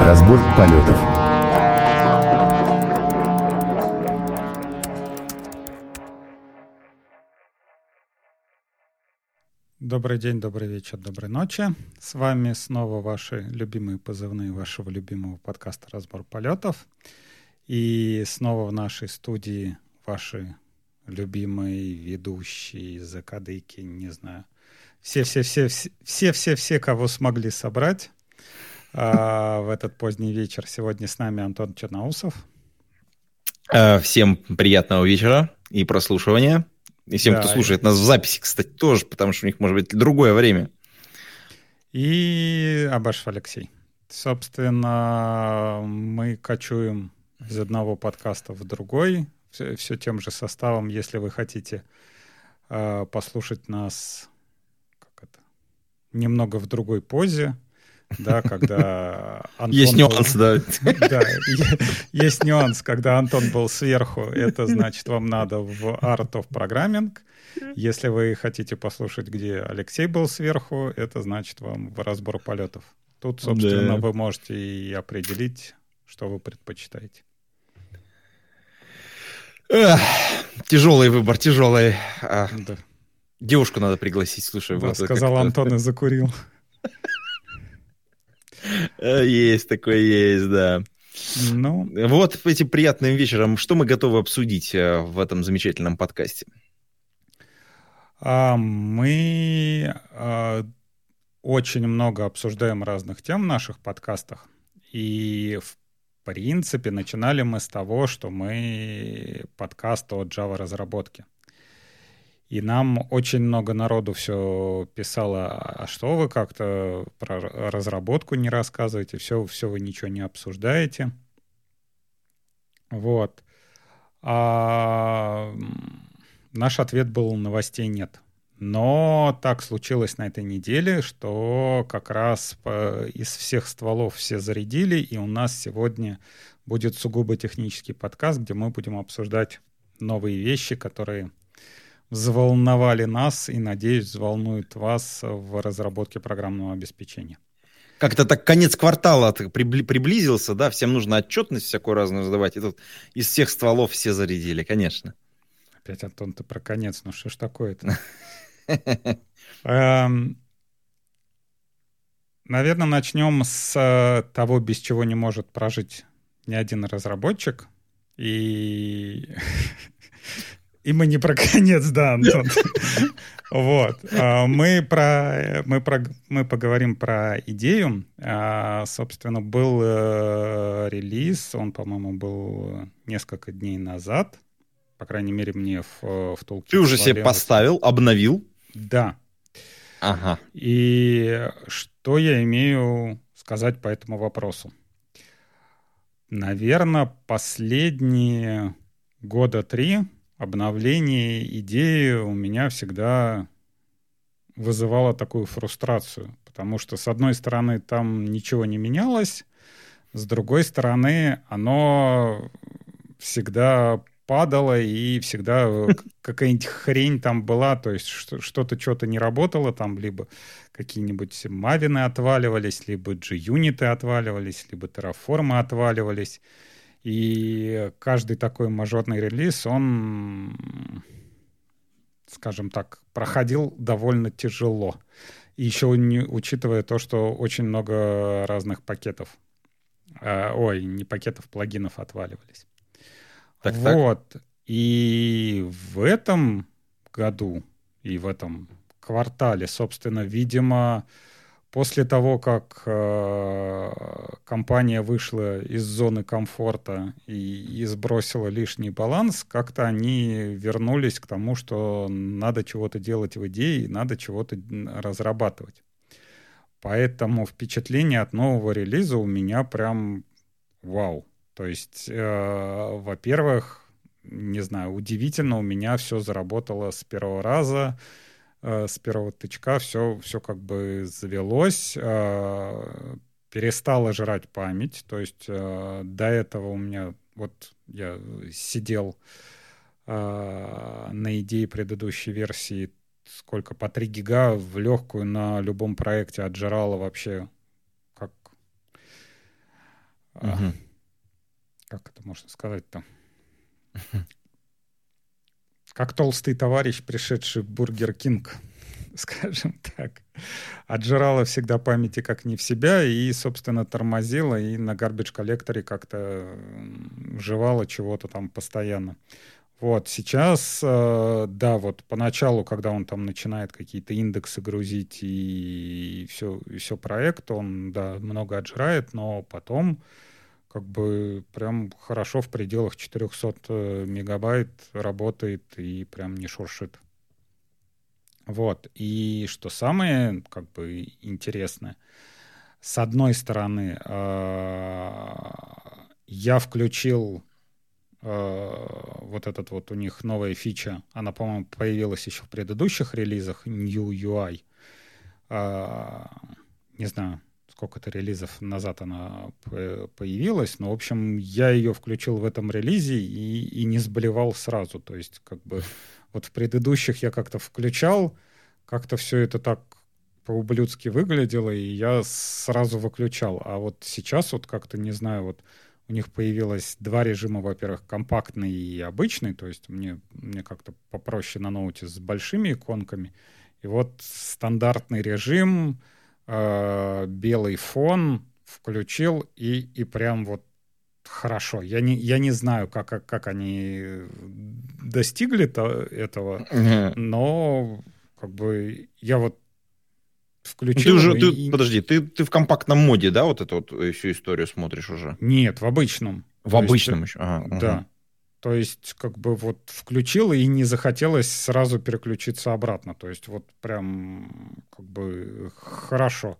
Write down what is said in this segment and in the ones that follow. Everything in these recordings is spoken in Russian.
Разбор полетов. Добрый день, добрый вечер, доброй ночи. С вами снова ваши любимые позывные вашего любимого подкаста «Разбор полетов». И снова в нашей студии ваши любимые ведущие, закадыки, не знаю. Все-все-все-все-все-все, кого смогли собрать в этот поздний вечер. Сегодня с нами Антон Черноусов. А, всем приятного вечера и прослушивания. И всем, да, кто слушает нас в записи, кстати, тоже, потому что у них может быть другое время. И Абашев Алексей. Собственно, мы кочуем из одного подкаста в другой, все, все тем же составом. Если вы хотите э, послушать нас как это, немного в другой позе, да, когда Антон Есть был... нюанс, да. Да, есть нюанс, когда Антон был сверху, это значит, вам надо в Art of Programming. Если вы хотите послушать, где Алексей был сверху, это значит вам в разбор полетов. Тут, собственно, да. вы можете и определить, что вы предпочитаете. Эх, тяжелый выбор, тяжелый. Да. Девушку надо пригласить, слушай. Да, вот сказал Антон и закурил. Э, есть такое, есть, да. Ну, вот этим приятным вечером, что мы готовы обсудить э, в этом замечательном подкасте? А, мы а, очень много обсуждаем разных тем в наших подкастах. И, в принципе, начинали мы с того, что мы подкаст о Java разработке. И нам очень много народу все писало, а что вы как-то про разработку не рассказываете, все, все вы ничего не обсуждаете. Вот. А наш ответ был новостей нет. Но так случилось на этой неделе, что как раз из всех стволов все зарядили, и у нас сегодня будет сугубо технический подкаст, где мы будем обсуждать новые вещи, которые взволновали нас и, надеюсь, взволнуют вас в разработке программного обеспечения. Как-то так конец квартала приблизился, да, всем нужно отчетность всякую разную задавать, и тут из всех стволов все зарядили, конечно. Опять, Антон, ты про конец, ну что ж такое-то? Эм, Наверное, начнем с э, того, без чего не может прожить ни один разработчик. И И мы не про конец, да, Антон. Вот. А, мы, про, мы, про, мы поговорим про идею. А, собственно, был э, релиз, он, по-моему, был несколько дней назад. По крайней мере, мне в, в толке. Ты уже себе поставил, обновил? Да. Ага. И что я имею сказать по этому вопросу? Наверное, последние года три обновление идеи у меня всегда вызывало такую фрустрацию, потому что, с одной стороны, там ничего не менялось, с другой стороны, оно всегда падало, и всегда какая-нибудь хрень там была, то есть что-то что-то не работало, там либо какие-нибудь мавины отваливались, либо G-юниты отваливались, либо терраформы отваливались. И каждый такой мажорный релиз, он, скажем так, проходил довольно тяжело. И еще не учитывая то, что очень много разных пакетов, э, ой, не пакетов, плагинов отваливались. Так, вот. Так. И в этом году и в этом квартале, собственно, видимо, После того, как э, компания вышла из зоны комфорта и, и сбросила лишний баланс, как-то они вернулись к тому, что надо чего-то делать в идее, надо чего-то разрабатывать. Поэтому впечатление от нового релиза у меня прям вау. То есть, э, во-первых, не знаю, удивительно, у меня все заработало с первого раза с первого тычка все, все как бы завелось, э, перестала жрать память. То есть э, до этого у меня вот я сидел на идее предыдущей версии сколько по 3 гига в легкую на любом проекте отжирала вообще как Угу. Как это можно сказать-то? Как толстый товарищ, пришедший в Бургер Кинг, скажем так. Отжирала всегда памяти как не в себя и, собственно, тормозила, и на garbage collector е как-то жевала чего-то там постоянно. Вот, сейчас, э, да, вот поначалу, когда он там начинает какие-то индексы грузить и все, и все проект, он, да, много отжирает, но потом как бы прям хорошо в пределах 400 э, мегабайт работает и прям не шуршит. Вот. И что самое как бы интересное, с одной стороны, э, я включил Э, вот этот вот у них новая фича, она, по-моему, появилась еще в предыдущих релизах, New UI. Не знаю, сколько-то релизов назад она появилась, но, в общем, я ее включил в этом релизе и, и не сблевал сразу. То есть, как бы, вот в предыдущих я как-то включал, как-то все это так по-ублюдски выглядело, и я сразу выключал. А вот сейчас вот как-то, не знаю, вот у них появилось два режима, во-первых, компактный и обычный, то есть мне, мне как-то попроще на ноуте с большими иконками. И вот стандартный режим, э, белый фон включил, и, и прям вот хорошо. Я не, я не знаю, как, как, как они достигли -то этого, но как бы я вот включил. Ты уже, и... ты, подожди, ты, ты в компактном моде, да, вот эту вот всю историю смотришь уже? Нет, в обычном. В То обычном есть, еще? Ага, да. Ага. То есть, как бы вот включил и не захотелось сразу переключиться обратно. То есть, вот прям как бы хорошо.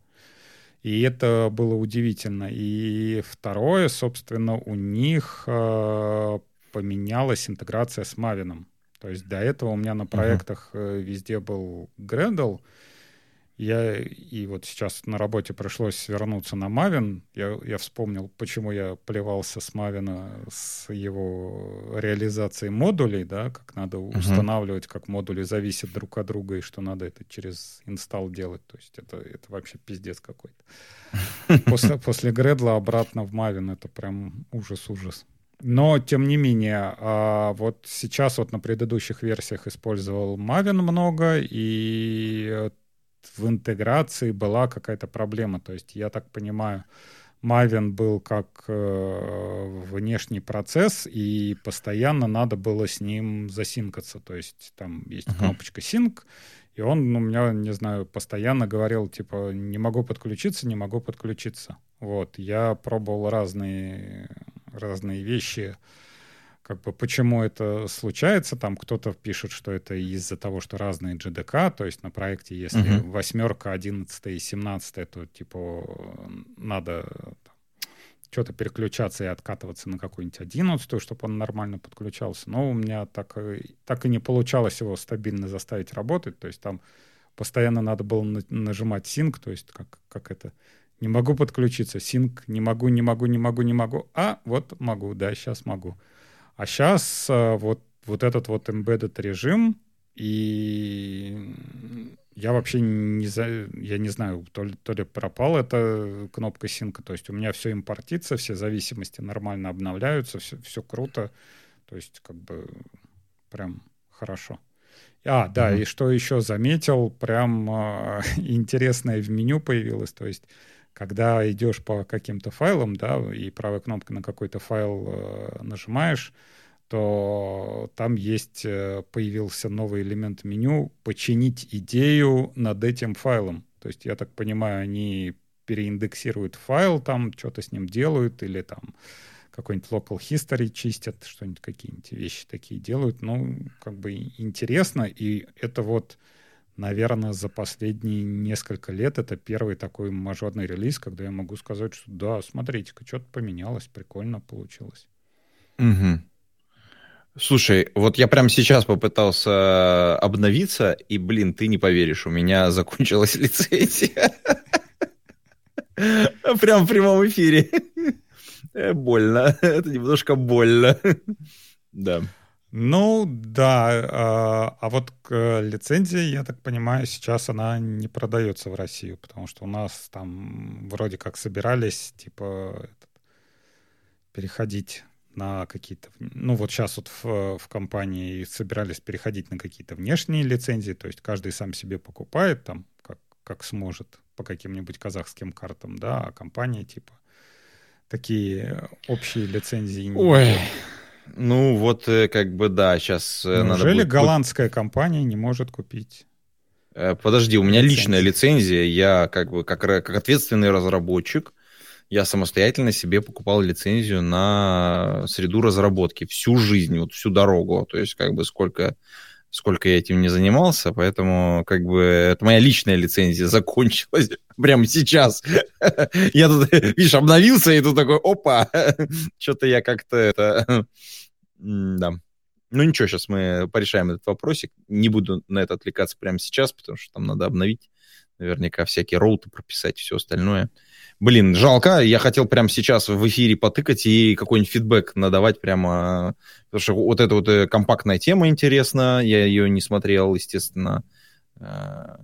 И это было удивительно. И второе, собственно, у них э, поменялась интеграция с Мавином. То есть до этого у меня на проектах uh-huh. везде был Gradle, я и вот сейчас на работе пришлось вернуться на Мавин. Я, я вспомнил, почему я плевался с Мавина с его реализацией модулей, да, как надо uh-huh. устанавливать, как модули зависят друг от друга, и что надо это через инсталл делать. То есть это, это вообще пиздец какой-то. После, после Гредла обратно в Мавин это прям ужас-ужас. Но, тем не менее, а вот сейчас вот на предыдущих версиях использовал Maven много, и в интеграции была какая-то проблема. То есть, я так понимаю, Maven был как э, внешний процесс, и постоянно надо было с ним засинкаться. То есть там есть uh-huh. кнопочка sync, и он ну, у меня, не знаю, постоянно говорил, типа, не могу подключиться, не могу подключиться. Вот, я пробовал разные, разные вещи, как бы почему это случается, там кто-то пишет, что это из-за того, что разные GDK, то есть на проекте, если uh-huh. восьмерка, одиннадцатая и семнадцатая, то типа надо что-то переключаться и откатываться на какую-нибудь одиннадцатую, чтобы он нормально подключался. Но у меня так, так и не получалось его стабильно заставить работать, то есть там постоянно надо было нажимать sync, то есть как, как это не могу подключиться, sync, не могу, не могу, не могу, не могу, а вот могу, да, сейчас могу. А сейчас э, вот, вот этот вот embedded режим, и я вообще не, за, я не знаю, то ли, то ли пропала эта кнопка синка, то есть у меня все импортится, все зависимости нормально обновляются, все, все круто, то есть как бы прям хорошо. А, да, mm-hmm. и что еще заметил, прям э, интересное в меню появилось, то есть когда идешь по каким-то файлам, да, и правой кнопкой на какой-то файл э, нажимаешь, то там есть, э, появился новый элемент меню «Починить идею над этим файлом». То есть, я так понимаю, они переиндексируют файл, там что-то с ним делают, или там какой-нибудь local history чистят, что-нибудь, какие-нибудь вещи такие делают. Ну, как бы интересно, и это вот наверное, за последние несколько лет это первый такой мажорный релиз, когда я могу сказать, что да, смотрите-ка, что-то поменялось, прикольно получилось. Угу. Слушай, вот я прямо сейчас попытался обновиться, и, блин, ты не поверишь, у меня закончилась лицензия. Прям в прямом эфире. Э, больно. Это немножко больно. Да. Ну, да. А, а вот к лицензии, я так понимаю, сейчас она не продается в Россию, потому что у нас там вроде как собирались, типа, этот, переходить на какие-то... Ну, вот сейчас вот в, в компании собирались переходить на какие-то внешние лицензии, то есть каждый сам себе покупает там, как, как сможет, по каким-нибудь казахским картам, да, а компания типа такие общие лицензии... Ой, ну вот э, как бы да, сейчас э, Неужели надо будет... голландская компания не может купить? Э, подожди, у меня личная лицензия, я как бы как, как ответственный разработчик, я самостоятельно себе покупал лицензию на среду разработки всю жизнь, вот всю дорогу, то есть как бы сколько сколько я этим не занимался, поэтому как бы это моя личная лицензия закончилась прямо сейчас. Я тут, видишь, обновился, и тут такой, опа, что-то я как-то это... Да. Ну ничего, сейчас мы порешаем этот вопросик. Не буду на это отвлекаться прямо сейчас, потому что там надо обновить. Наверняка всякие роуты прописать, все остальное. Блин, жалко. Я хотел прямо сейчас в эфире потыкать и какой-нибудь фидбэк надавать прямо. Потому что вот эта вот э, компактная тема интересна. Я ее не смотрел, естественно. Э,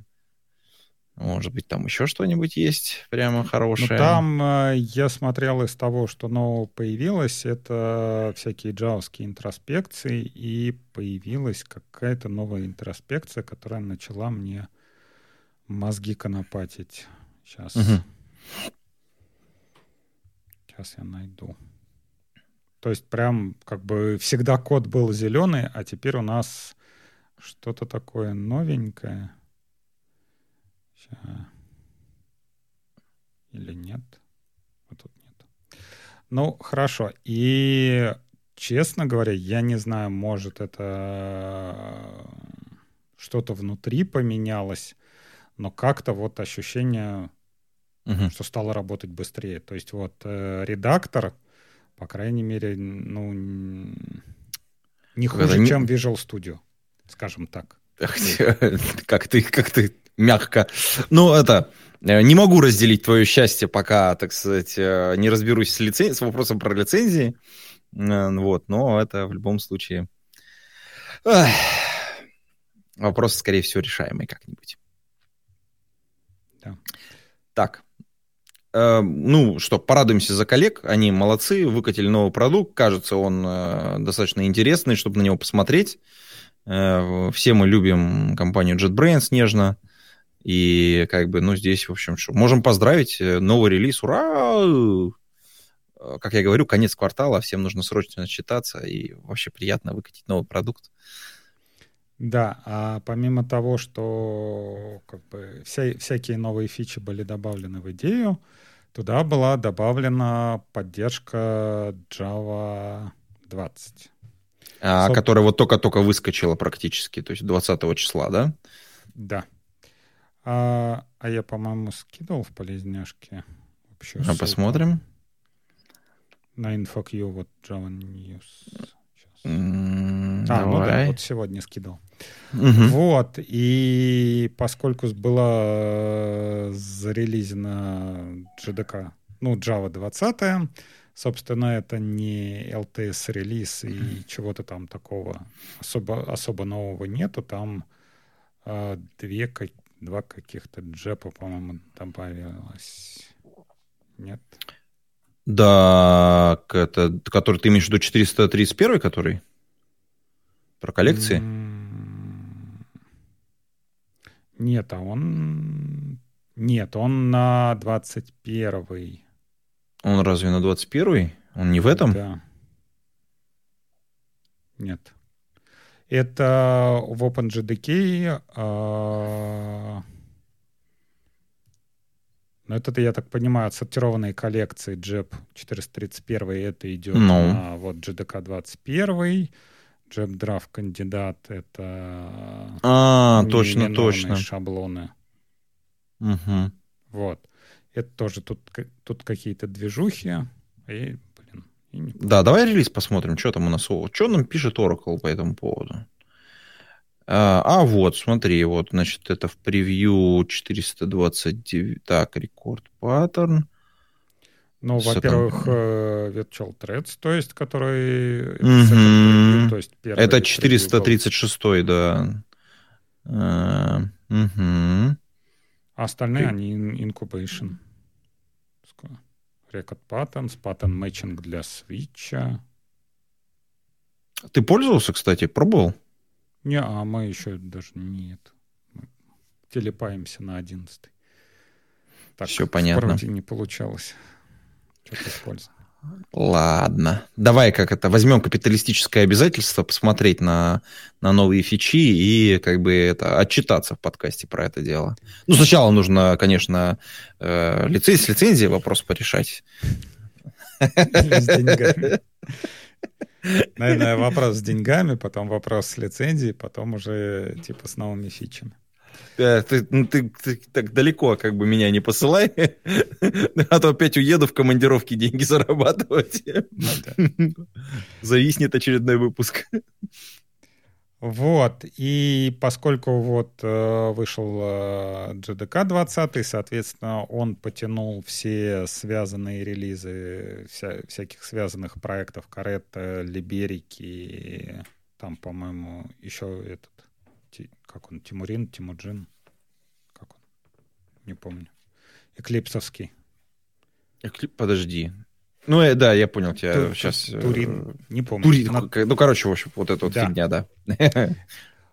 может быть, там еще что-нибудь есть прямо ну, хорошее? Ну, там э, я смотрел из того, что нового появилось, это всякие джавские интроспекции, и появилась какая-то новая интроспекция, которая начала мне мозги конопатить. Сейчас. Угу. Сейчас я найду. То есть прям как бы всегда код был зеленый, а теперь у нас что-то такое новенькое. Или нет? А тут нет. Ну, хорошо. И, честно говоря, я не знаю, может, это что-то внутри поменялось, но как-то вот ощущение, угу. что стало работать быстрее. То есть вот э, редактор, по крайней мере, ну, не хуже, не... чем Visual Studio, скажем так. Как ты, как ты мягко. Ну, это, э, не могу разделить твое счастье, пока, так сказать, э, не разберусь с, лицен... с вопросом про лицензии. Вот, но это в любом случае... Эх. Вопрос, скорее всего, решаемый как-нибудь. Да. Так. Э, ну что, порадуемся за коллег. Они молодцы, выкатили новый продукт. Кажется, он э, достаточно интересный, чтобы на него посмотреть. Э, все мы любим компанию JetBrains нежно. И как бы, ну, здесь, в общем, что, можем поздравить, э, новый релиз, ура! Э, как я говорю, конец квартала, всем нужно срочно считаться, и вообще приятно выкатить новый продукт. Да, а помимо того, что как бы вся, всякие новые фичи были добавлены в идею, туда была добавлена поддержка Java 20. А, Соб... Которая вот только-только выскочила практически, то есть 20 числа, да? Да. А, а я, по-моему, скидывал в полезняшке. Вообще, а посмотрим. На InfoQ вот Java News. Mm, а, давай. ну да, вот сегодня скидывал. Угу. Вот, и поскольку была зарелизена JDK, ну, Java 20, собственно, это не LTS-релиз и чего-то там такого особо, особо нового нету. Там э, две два каких-то джепа, по-моему, добавилось. Нет? Да, это, который ты имеешь в виду 431, который? Про коллекции? Нет, а он... Нет, он на 21 Он разве на 21 Он не в этом? Да. Нет. Это в OpenJDK. Э, ну, это, я так понимаю, отсортированные коллекции JEP 431. Это идет. Ну. на вот JDK 21. JEP Draft кандидат — это а, точно, точно. шаблоны. Угу. Вот. Это тоже тут, тут какие-то движухи. И да, давай релиз посмотрим, что там у нас. Что нам пишет Oracle по этому поводу? А, а вот, смотри, вот, значит, это в превью 429. Так, рекорд паттерн. Ну, во-первых, э, Virtual Threads, то есть, который... То есть это 436, да. Угу. А остальные, они incubation. Record Patterns, Pattern Matching для Switch. Ты пользовался, кстати, пробовал? Не, а мы еще даже нет. Мы телепаемся на 11. Так, Все понятно. не получалось. Что-то использовал. Ладно. Давай как это, возьмем капиталистическое обязательство, посмотреть на, на новые фичи и как бы это отчитаться в подкасте про это дело. Ну, сначала нужно, конечно, э, лицензия, с лицензией вопрос порешать. С деньгами. Наверное, вопрос с деньгами, потом вопрос с лицензией, потом уже типа с новыми фичами. Да, ты, ну, ты, ты так далеко как бы меня не посылай, а то опять уеду в командировки деньги зарабатывать. Ну Зависнет очередной выпуск. Вот, и поскольку вот э, вышел э, GDK 20, соответственно, он потянул все связанные релизы вся, всяких связанных проектов, Каретта, Либерики, там, по-моему, еще этот, как он, Тимурин, Тимуджин, как он, не помню, Эклипсовский. Эклип, подожди, ну, э, да, я понял тебя Тур, сейчас. Э, Турин, не помню. Турин, На... ну, короче, в общем, вот эта вот да. фигня, да.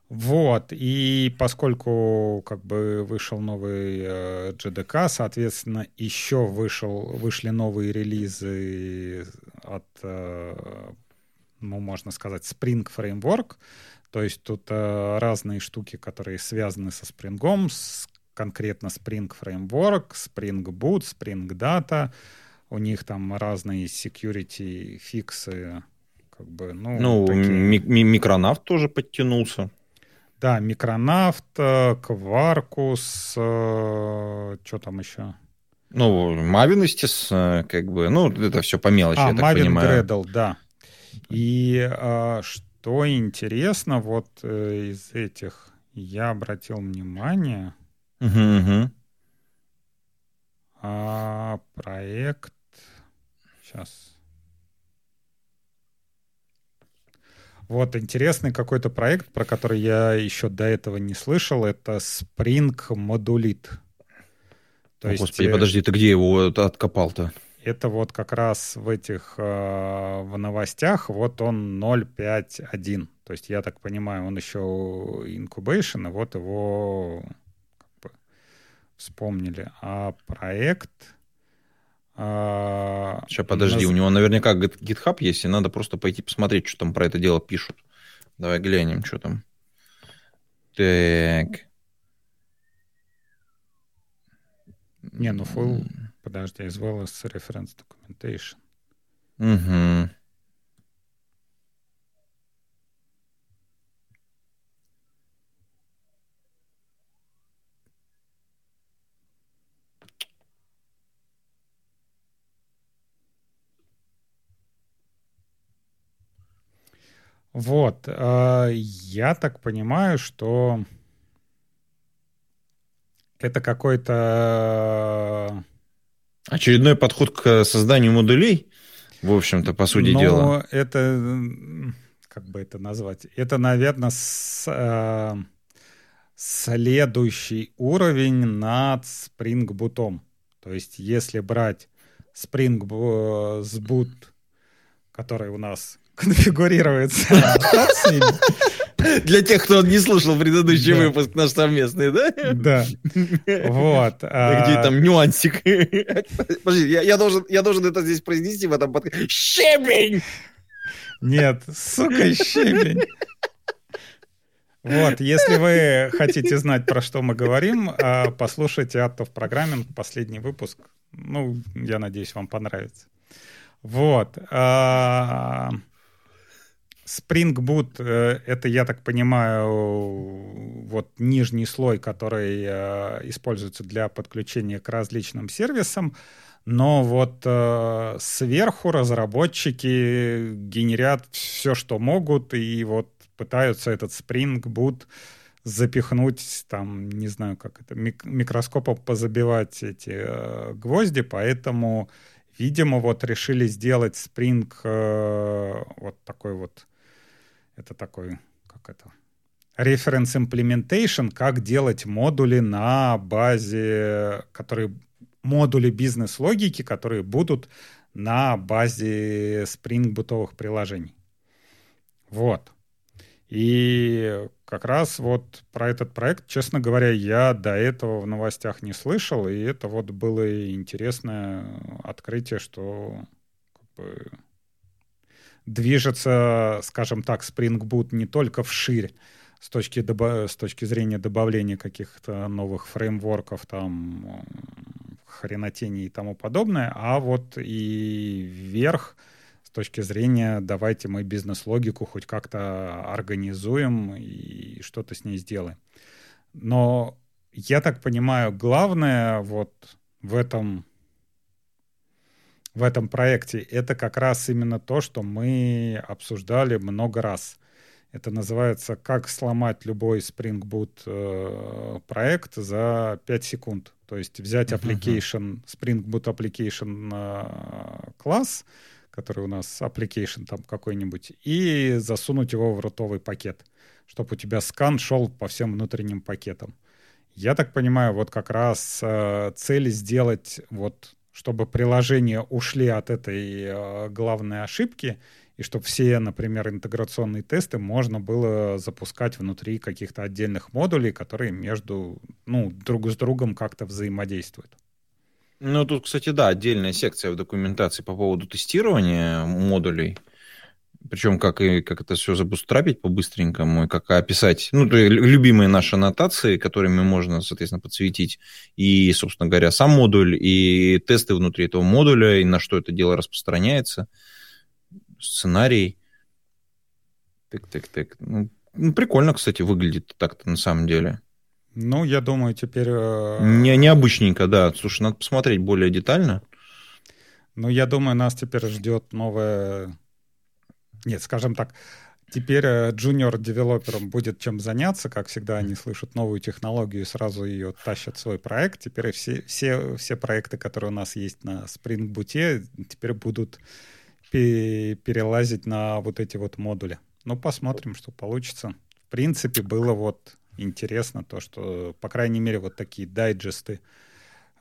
Вот, и поскольку как бы вышел новый э, GDK, соответственно, еще вышел, вышли новые релизы от, э, ну, можно сказать, Spring Framework, то есть тут э, разные штуки, которые связаны со Spring, с, конкретно Spring Framework, Spring Boot, Spring Data, у них там разные security фиксы, как бы, ну, ну такие... ми- микронавт тоже подтянулся. Да, микронавт, кваркус, э, что там еще? Ну, Мавинистис, э, как бы, ну, это все по мелочи, а, я так Мавин понимаю. Гредл, да. И а, что интересно, вот э, из этих я обратил внимание, угу, угу. А, проект Сейчас. Вот интересный какой-то проект, про который я еще до этого не слышал. Это Spring Modulit. То О, есть, Господи, э, подожди, ты где его откопал-то? Это вот как раз в этих э, в новостях, вот он 0.5.1. То есть, я так понимаю, он еще incubation, и вот его как бы, вспомнили. А проект Сейчас, подожди, у него наверняка GitHub есть, и надо просто пойти посмотреть, что там про это дело пишут. Давай глянем, что там. Так. Не, ну full, подожди, as well as reference documentation. Угу. Вот. А, я так понимаю, что это какой-то... Очередной подход к созданию модулей, в общем-то, по сути Но дела. это... Как бы это назвать? Это, наверное, с, э, следующий уровень над Spring Boot. То есть, если брать Spring Boot, который у нас конфигурируется Для тех, кто не слушал предыдущий выпуск наш совместный, да? Да. Вот. Где а... там нюансик? Подожди, я, должен, я должен это здесь произнести в этом подкасте. Щебень! Нет, сука, щебень. Вот, если вы хотите знать, про что мы говорим, а, послушайте of Programming, последний выпуск. Ну, я надеюсь, вам понравится. Вот. Spring Boot э, — это, я так понимаю, вот нижний слой, который э, используется для подключения к различным сервисам, но вот э, сверху разработчики генерят все, что могут, и вот пытаются этот Spring Boot запихнуть, там, не знаю, как это, микроскопом позабивать эти гвозди, поэтому, видимо, вот решили сделать Spring э, вот такой вот это такой, как это, reference implementation, как делать модули на базе, которые модули бизнес-логики, которые будут на базе Spring приложений. Вот. И как раз вот про этот проект, честно говоря, я до этого в новостях не слышал, и это вот было интересное открытие, что как бы, движется, скажем так, Spring Boot не только вширь с точки, добав... с точки зрения добавления каких-то новых фреймворков, там, хренотений и тому подобное, а вот и вверх — с точки зрения давайте мы бизнес-логику хоть как-то организуем и что-то с ней сделаем. Но я так понимаю, главное вот в этом в этом проекте это как раз именно то, что мы обсуждали много раз. Это называется «Как сломать любой Spring Boot э, проект за 5 секунд». То есть взять application, Spring Boot application э, класс, который у нас application там какой-нибудь, и засунуть его в рутовый пакет, чтобы у тебя скан шел по всем внутренним пакетам. Я так понимаю, вот как раз э, цель сделать вот, чтобы приложения ушли от этой э, главной ошибки, и чтобы все, например, интеграционные тесты можно было запускать внутри каких-то отдельных модулей, которые между, ну, друг с другом как-то взаимодействуют. Ну, тут, кстати, да, отдельная секция в документации по поводу тестирования модулей. Причем как, и, как это все забустрапить по-быстренькому, и как описать, ну, любимые наши аннотации, которыми можно, соответственно, подсветить и, собственно говоря, сам модуль, и тесты внутри этого модуля, и на что это дело распространяется, сценарий. Так-так-так. Ну, ну, прикольно, кстати, выглядит так-то на самом деле. Ну, я думаю, теперь... Э, Не, необычненько, да. Слушай, надо посмотреть более детально. Ну, я думаю, нас теперь ждет новая... Нет, скажем так, теперь джуниор-девелоперам будет чем заняться. Как всегда, они слышат новую технологию и сразу ее тащат в свой проект. Теперь все, все, все проекты, которые у нас есть на Spring Boot, теперь будут перелазить на вот эти вот модули. Ну, посмотрим, что получится. В принципе, было вот интересно то, что, по крайней мере, вот такие дайджесты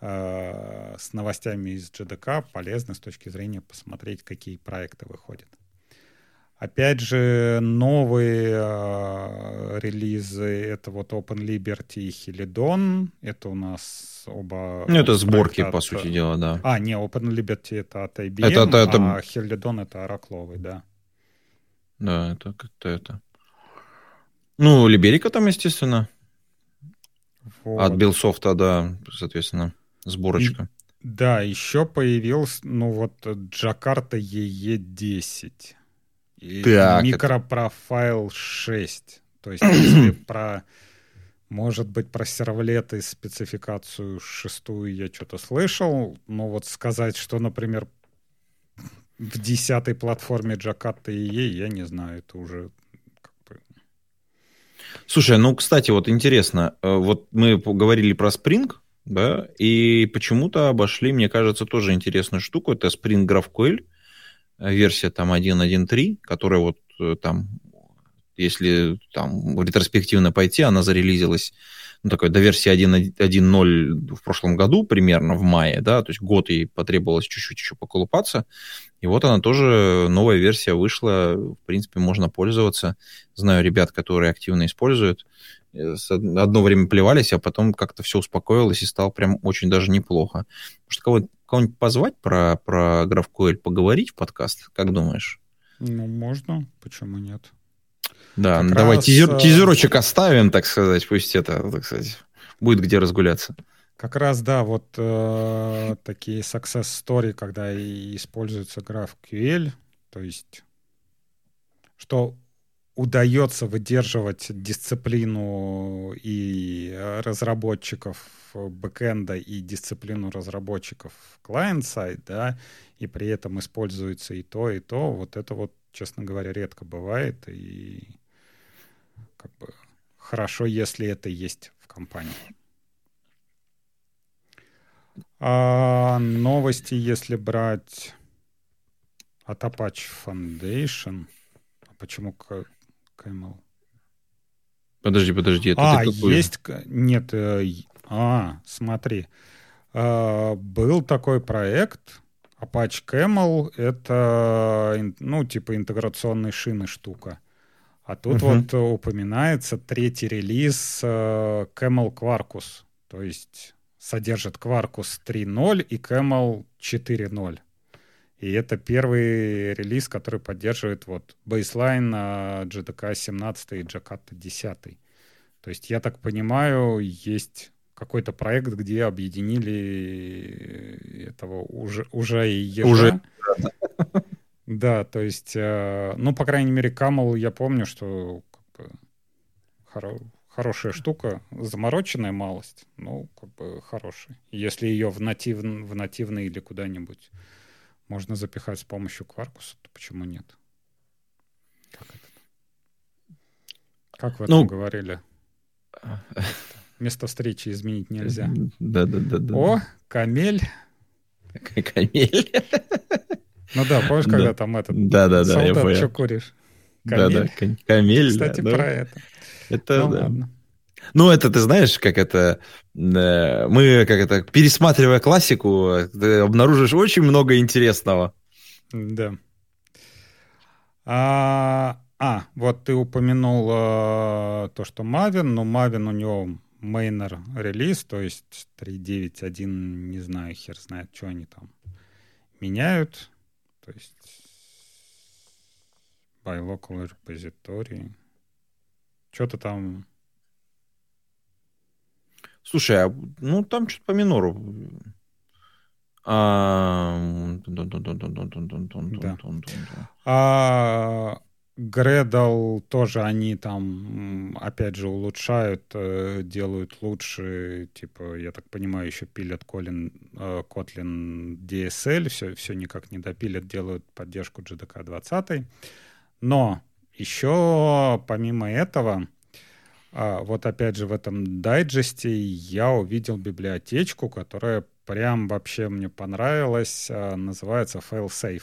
э, с новостями из GDK полезны с точки зрения посмотреть, какие проекты выходят. Опять же, новые э, релизы — это вот Open Liberty и Helidon. Это у нас оба... Ну, это сборки, от... по сути дела, да. А, не, Open Liberty — это от IBM, это, это, это... а Helidon — это Oracle, да. Да, это как-то это... Ну, Либерика там, естественно. Вот. От Билсофта, да, соответственно, сборочка. И, да, еще появился, ну вот, Джакарта EE10. И так, микропрофайл это... 6. То есть, если про, может быть, про сервлеты спецификацию шестую я что-то слышал, но вот сказать, что, например, в десятой платформе Джакарта EE, я не знаю, это уже Слушай, ну, кстати, вот интересно, э, вот мы говорили про Spring, да, и почему-то обошли, мне кажется, тоже интересную штуку, это Spring GraphQL, версия там 1.1.3, которая вот э, там, если там ретроспективно пойти, она зарелизилась ну, такой, до версии 1.1.0 в прошлом году, примерно в мае, да, то есть год ей потребовалось чуть-чуть еще поколупаться, и вот она тоже, новая версия вышла, в принципе, можно пользоваться. Знаю ребят, которые активно используют. Э, одно время плевались, а потом как-то все успокоилось и стало прям очень даже неплохо. Может, кого- кого-нибудь позвать про, про GraphQL поговорить в подкаст? Как думаешь? Ну, можно. Почему нет? Да, как ну, давай раз... тизер, э, тизерочек оставим, так сказать. Пусть это, так сказать, будет где разгуляться. Как раз, да, вот э, такие success story, когда и используется GraphQL, то есть что удается выдерживать дисциплину и разработчиков бэкэнда и дисциплину разработчиков client-side, да, и при этом используется и то, и то, вот это вот, честно говоря, редко бывает, и как бы хорошо, если это есть в компании. А новости, если брать от Apache Foundation. А почему KML? Подожди, подожди. Это а, есть... Нет, э, а, смотри. А, был такой проект Apache Camel. Это, ну, типа интеграционной шины штука. А тут uh-huh. вот упоминается третий релиз uh, Camel Quarkus. То есть содержит Quarkus 3.0 и Camel 4.0. И это первый релиз, который поддерживает вот бейслайн JDK 17 и Jakarta 10. То есть, я так понимаю, есть какой-то проект, где объединили этого уже, уже и ежа. Уже. Да, то есть, э, ну, по крайней мере, Камал, я помню, что как бы, хоро, хорошая штука, замороченная малость, ну, как бы хорошая. Если ее в, натив, в нативный или куда-нибудь можно запихать с помощью Кваркуса, то почему нет? Как это? Как вы ну, говорили? Место встречи изменить нельзя. Да, да, да. да О, камель. Камель. Ну да, помнишь, когда да. там этот да, да, да, солдат, я что куришь? Камель. Да, да, камель. Кстати, да, про да. это. Это, ну, да. Ладно. Ну, это, ты знаешь, как это... Э, мы, как это, пересматривая классику, ты обнаружишь очень много интересного. Да. А, а, вот ты упомянул э, то, что Мавин, но Мавин у него мейнер релиз, то есть 3.9.1, не знаю, хер знает, что они там меняют. То есть by local repository. Что-то там... Слушай, а, ну там что-то по минору. А... Да. А Gradle тоже они там, опять же, улучшают, э, делают лучше, типа, я так понимаю, еще пилят Kotlin, э, Kotlin DSL, все, все никак не допилят, делают поддержку JDK 20. Но еще помимо этого, а, вот опять же в этом дайджесте я увидел библиотечку, которая прям вообще мне понравилась, а, называется FailSafe.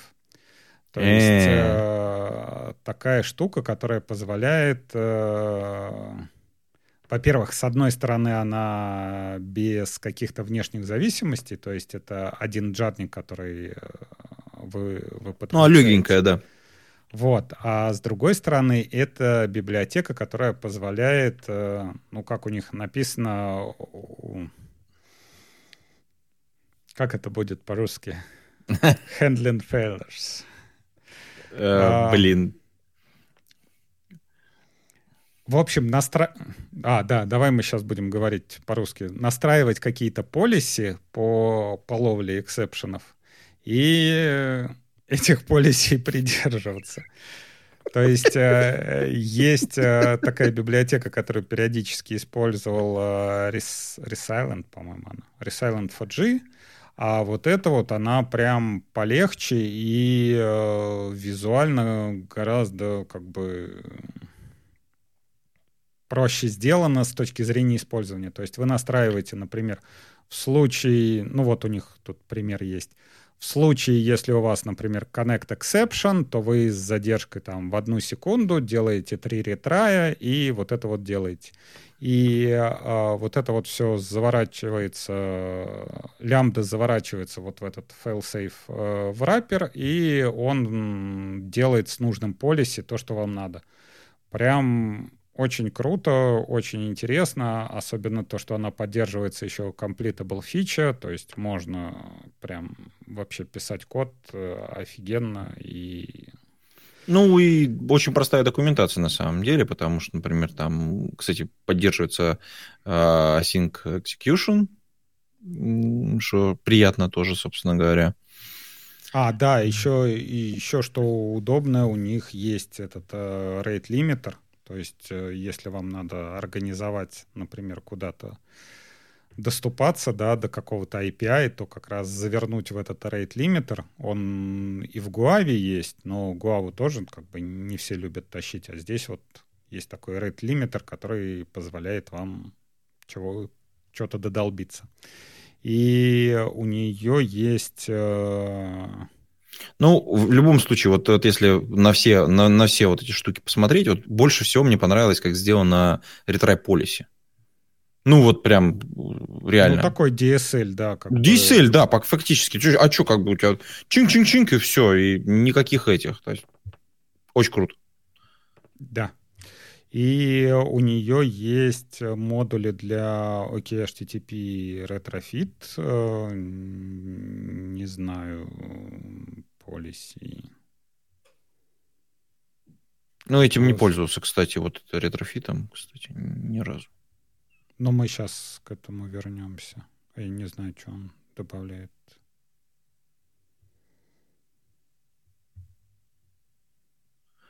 То есть э, такая штука, которая позволяет, э, во-первых, с одной стороны, она без каких-то внешних зависимостей, то есть это один джатник, который э, вы, вы Ну, а легенькая, да. Вот. А с другой стороны, это библиотека, которая позволяет, э, ну, как у них написано, как это будет по-русски? Handling failures. Э, блин. В общем, настра... А, да, давай мы сейчас будем говорить по-русски. Настраивать какие-то полиси по, по ловле эксепшенов и этих полисей придерживаться. То есть э, есть э, такая библиотека, которую периодически использовал э, Resilient, по-моему, она. Resilient 4G. А вот эта вот, она прям полегче и визуально гораздо как бы проще сделана с точки зрения использования. То есть вы настраиваете, например, в случае, ну вот у них тут пример есть, в случае, если у вас, например, connect exception, то вы с задержкой там в одну секунду делаете три ретрая и вот это вот делаете. И а, вот это вот все заворачивается, лямбда заворачивается вот в этот failsafe э, раппер, и он делает с нужным полиси то, что вам надо. Прям очень круто, очень интересно, особенно то, что она поддерживается еще completable feature, то есть можно прям вообще писать код э, офигенно и ну и очень простая документация на самом деле, потому что, например, там, кстати, поддерживается э, async execution, что приятно тоже, собственно говоря. А, да, еще, и еще что удобно, у них есть этот э, rate limiter, то есть э, если вам надо организовать, например, куда-то доступаться да, до какого-то API, то как раз завернуть в этот rate limiter, он и в Guave есть, но Guave тоже как бы не все любят тащить, а здесь вот есть такой rate limiter, который позволяет вам чего, что-то додолбиться. И у нее есть... Э... Ну, в любом случае, вот, вот если на все, на, на все вот эти штуки посмотреть, вот больше всего мне понравилось, как сделано retry policy. Ну, вот прям реально. Ну, такой DSL, да. Как DSL, бы... да, фактически. А что, как бы у тебя чин-чин-чинк и все, и никаких этих. То есть, очень круто. Да. И у нее есть модули для OKHTTP retrofit, э, не знаю, policy. Ну, этим не пользовался, кстати, вот Retrofit'ом, кстати, ни разу. Но мы сейчас к этому вернемся. Я не знаю, что он добавляет.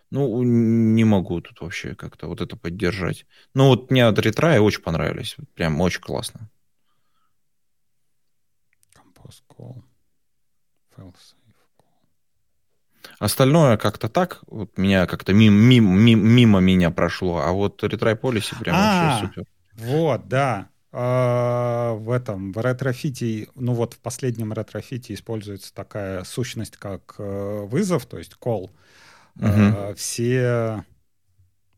Ну, не могу тут вообще как-то вот это поддержать. Ну, вот мне от retry очень понравились. Прям очень классно. Compose call. Fail-safe. Остальное как-то так, вот меня как-то мимо, мимо, мимо меня прошло, а вот retry policy прям а, вообще супер. Вот, да. А, в этом, в Retrofit'е, ну вот в последнем Retrofit'е используется такая сущность, как э, вызов, то есть call. Угу. Все,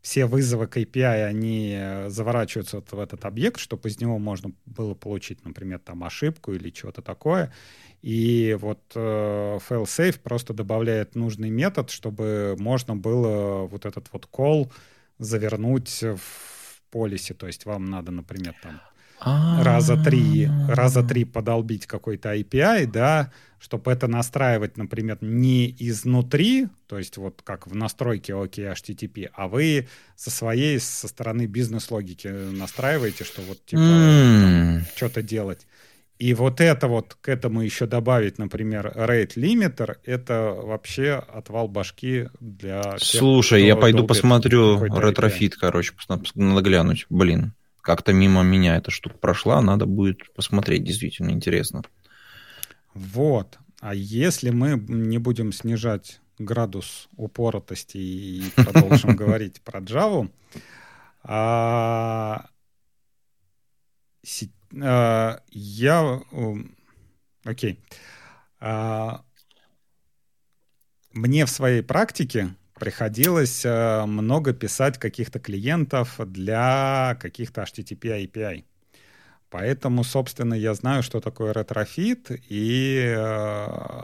все вызовы к API, они заворачиваются вот в этот объект, чтобы из него можно было получить, например, там ошибку или что-то такое. И вот э, failsafe просто добавляет нужный метод, чтобы можно было вот этот вот call завернуть в полисе, то есть вам надо, например, там раза три, раза три подолбить какой-то API, да, чтобы это настраивать, например, не изнутри, то есть вот как в настройке OK HTTP, а вы со своей, со стороны бизнес-логики настраиваете, что вот типа mm. что-то делать. И вот это вот, к этому еще добавить, например, rate limiter, это вообще отвал башки для тех, Слушай, я пойду посмотрю Retrofit, короче, надо глянуть. Блин, как-то мимо меня эта штука прошла, надо будет посмотреть, действительно интересно. Вот. А если мы не будем снижать градус упоротости и продолжим говорить про Java, а, а, я... Окей. А, мне в своей практике приходилось а, много писать каких-то клиентов для каких-то HTTP API. Поэтому, собственно, я знаю, что такое Retrofit и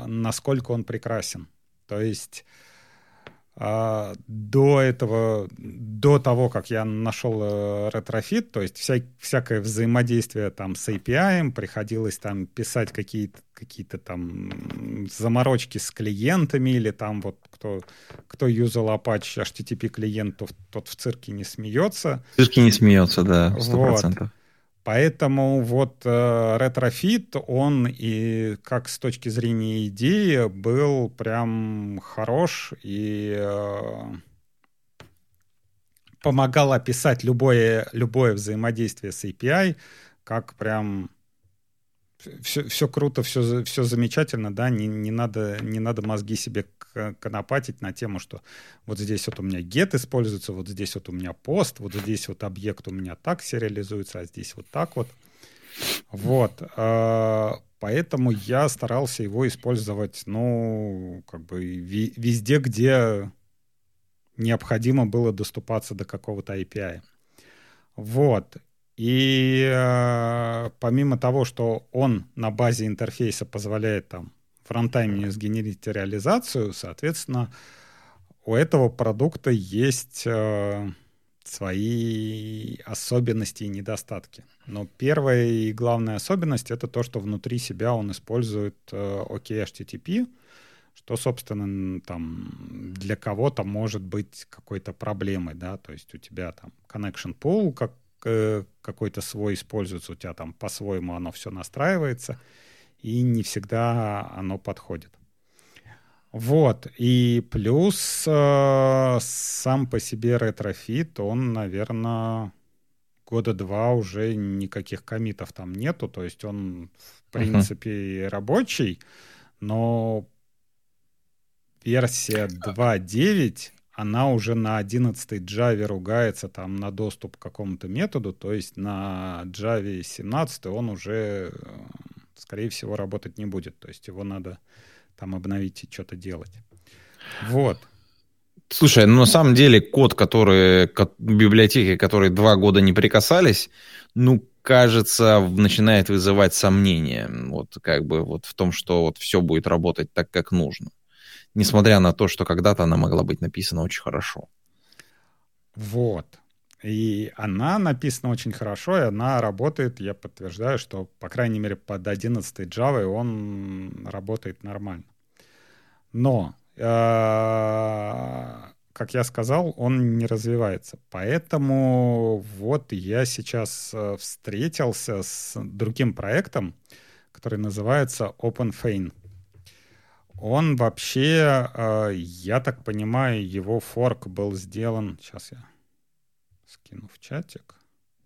насколько он прекрасен. То есть а, до этого, до того, как я нашел э, Retrofit, то есть вся, всякое взаимодействие там с API, приходилось там писать какие-то какие там заморочки с клиентами или там вот кто, кто юзал Apache HTTP клиентов, тот в цирке не смеется. В цирке не смеется, да, 100%. Вот. Поэтому вот э, Retrofit, он и как с точки зрения идеи был прям хорош и э, помогал описать любое, любое взаимодействие с API как прям все, все круто, все, все замечательно, да, не, не, надо, не надо мозги себе конопатить на тему, что вот здесь вот у меня get используется, вот здесь вот у меня пост, вот здесь вот объект у меня так сериализуется, а здесь вот так вот. Вот. А, поэтому я старался его использовать, ну, как бы везде, где необходимо было доступаться до какого-то API. Вот. И э, помимо того, что он на базе интерфейса позволяет там в рантайме сгенерить реализацию, соответственно, у этого продукта есть э, свои особенности и недостатки. Но первая и главная особенность это то, что внутри себя он использует э, OKHTTP, что, собственно, там для кого-то может быть какой-то проблемой, да, то есть у тебя там connection pool, как какой-то свой используется, у тебя там по-своему оно все настраивается, и не всегда оно подходит. Вот, и плюс э, сам по себе Retrofit, он, наверное, года два уже никаких комитов там нету, то есть он, в принципе, uh-huh. рабочий, но версия 2.9 она уже на 11 Java ругается там на доступ к какому-то методу, то есть на Java 17 он уже, э, скорее всего, работать не будет. То есть его надо там обновить и что-то делать. Вот. Слушай, ну на самом деле код, который, библиотеки, которые два года не прикасались, ну, кажется, начинает вызывать сомнения. Вот как бы вот в том, что вот все будет работать так, как нужно. Несмотря на то, что когда-то она могла быть написана очень хорошо. Вот. И она написана очень хорошо, и она работает, я подтверждаю, что, по крайней мере, под 11 Java он работает нормально. Но, э, как я сказал, он не развивается. Поэтому вот я сейчас э, встретился с другим проектом, который называется OpenFein. Он вообще, э, я так понимаю, его форк был сделан... Сейчас я скину в чатик.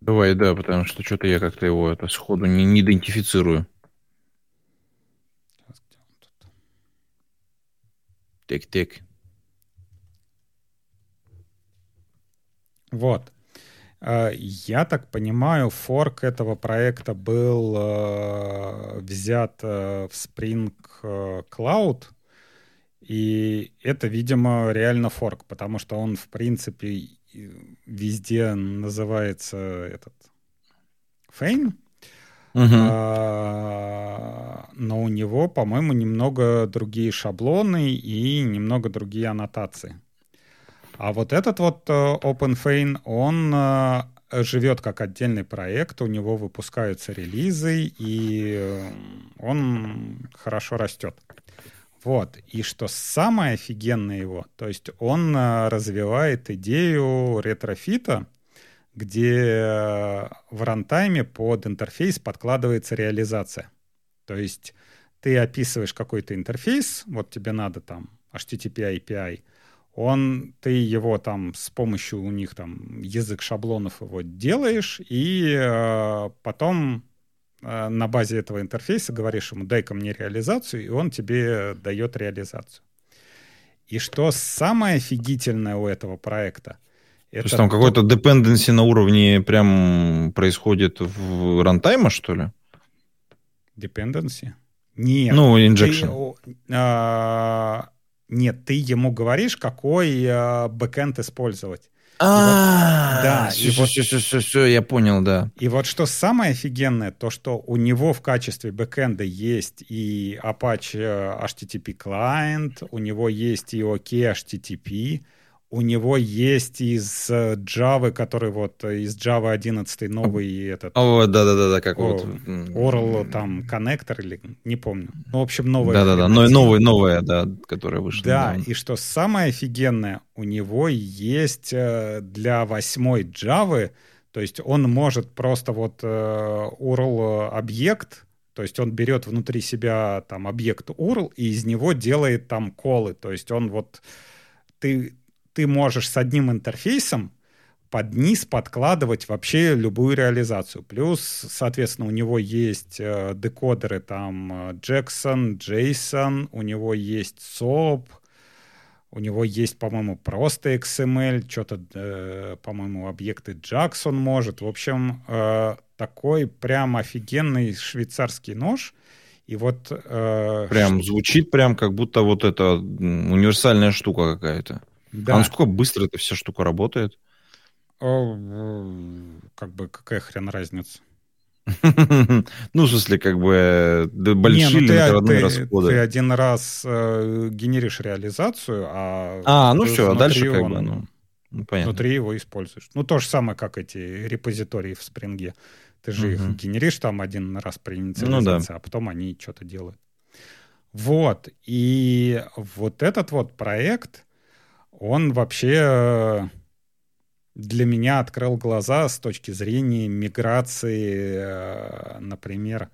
Давай, да, потому что что-то я как-то его это сходу не, не идентифицирую. Сейчас, где он тут? Тик-тик. Вот. Э, я так понимаю, форк этого проекта был э, взят э, в Spring Cloud, и это, видимо, реально форк, потому что он, в принципе, везде называется этот Фейн, uh-huh. а, но у него, по-моему, немного другие шаблоны и немного другие аннотации. А вот этот вот OpenFein, он живет как отдельный проект, у него выпускаются релизы, и он хорошо растет. Вот. И что самое офигенное его, то есть он развивает идею Retrofit'а, где э, в рантайме под интерфейс подкладывается реализация. То есть ты описываешь какой-то интерфейс, вот тебе надо там HTTP API, он, ты его там с помощью у них там язык шаблонов его делаешь, и э, потом Э, на базе этого интерфейса говоришь ему, дай-ка мне реализацию, и он тебе дает реализацию. И что самое офигительное у этого проекта? Это то есть там какой-то dependency на уровне прям происходит в рантайма, что ли? Dependency? Нет. Ну, injection. Ты, а, нет, ты ему говоришь, какой а, бэкэнд использовать. А, да, все, все, все, я понял, да. И вот что самое офигенное, то что у него в качестве бэкэнда есть и Apache HTTP client, у него есть и OK HTTP, у него есть из э, Java, который вот э, из Java 11 новый этот... О, да-да-да, как о, вот... Oral там коннектор или... Не помню. Ну, в общем, новая... Да-да-да, новая, новая, да, которая вышла. Да, недавно. и что самое офигенное, у него есть э, для восьмой Java, то есть он может просто вот URL объект, то есть он берет внутри себя там объект URL и из него делает там колы, то есть он вот ты ты можешь с одним интерфейсом под низ подкладывать вообще любую реализацию. Плюс, соответственно, у него есть э, декодеры там э, Jackson, JSON, у него есть SOAP, у него есть, по-моему, просто XML, что-то, э, по-моему, объекты Jackson может. В общем, э, такой прям офигенный швейцарский нож. И вот... Э, прям звучит прям как будто вот это универсальная штука какая-то. Да. А насколько быстро эта вся штука работает? О, как бы какая хрен разница? Ну, в смысле, как бы большие ну, лимитированные расходы. Ты один раз э, генеришь реализацию, а... А, ну все, а дальше как бы, ну, ну, понятно. Внутри его используешь. Ну, то же самое, как эти репозитории в Спринге. Ты же их генеришь там один раз при инициализации, а потом они что-то делают. Вот. И вот этот вот проект, он вообще э, для меня открыл глаза с точки зрения миграции, э, например,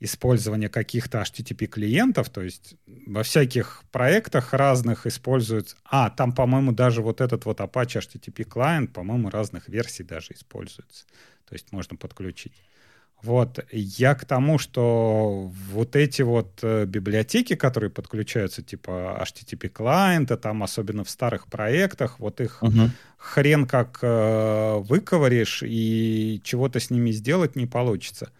использования каких-то HTTP-клиентов, то есть во всяких проектах разных используют... А, там, по-моему, даже вот этот вот Apache HTTP клиент, по-моему, разных версий даже используется. То есть можно подключить. Вот, я к тому, что вот эти вот э, библиотеки, которые подключаются, типа HTTP клиента, там особенно в старых проектах, вот их uh-huh. хрен как э, выковыришь, и чего-то с ними сделать не получится.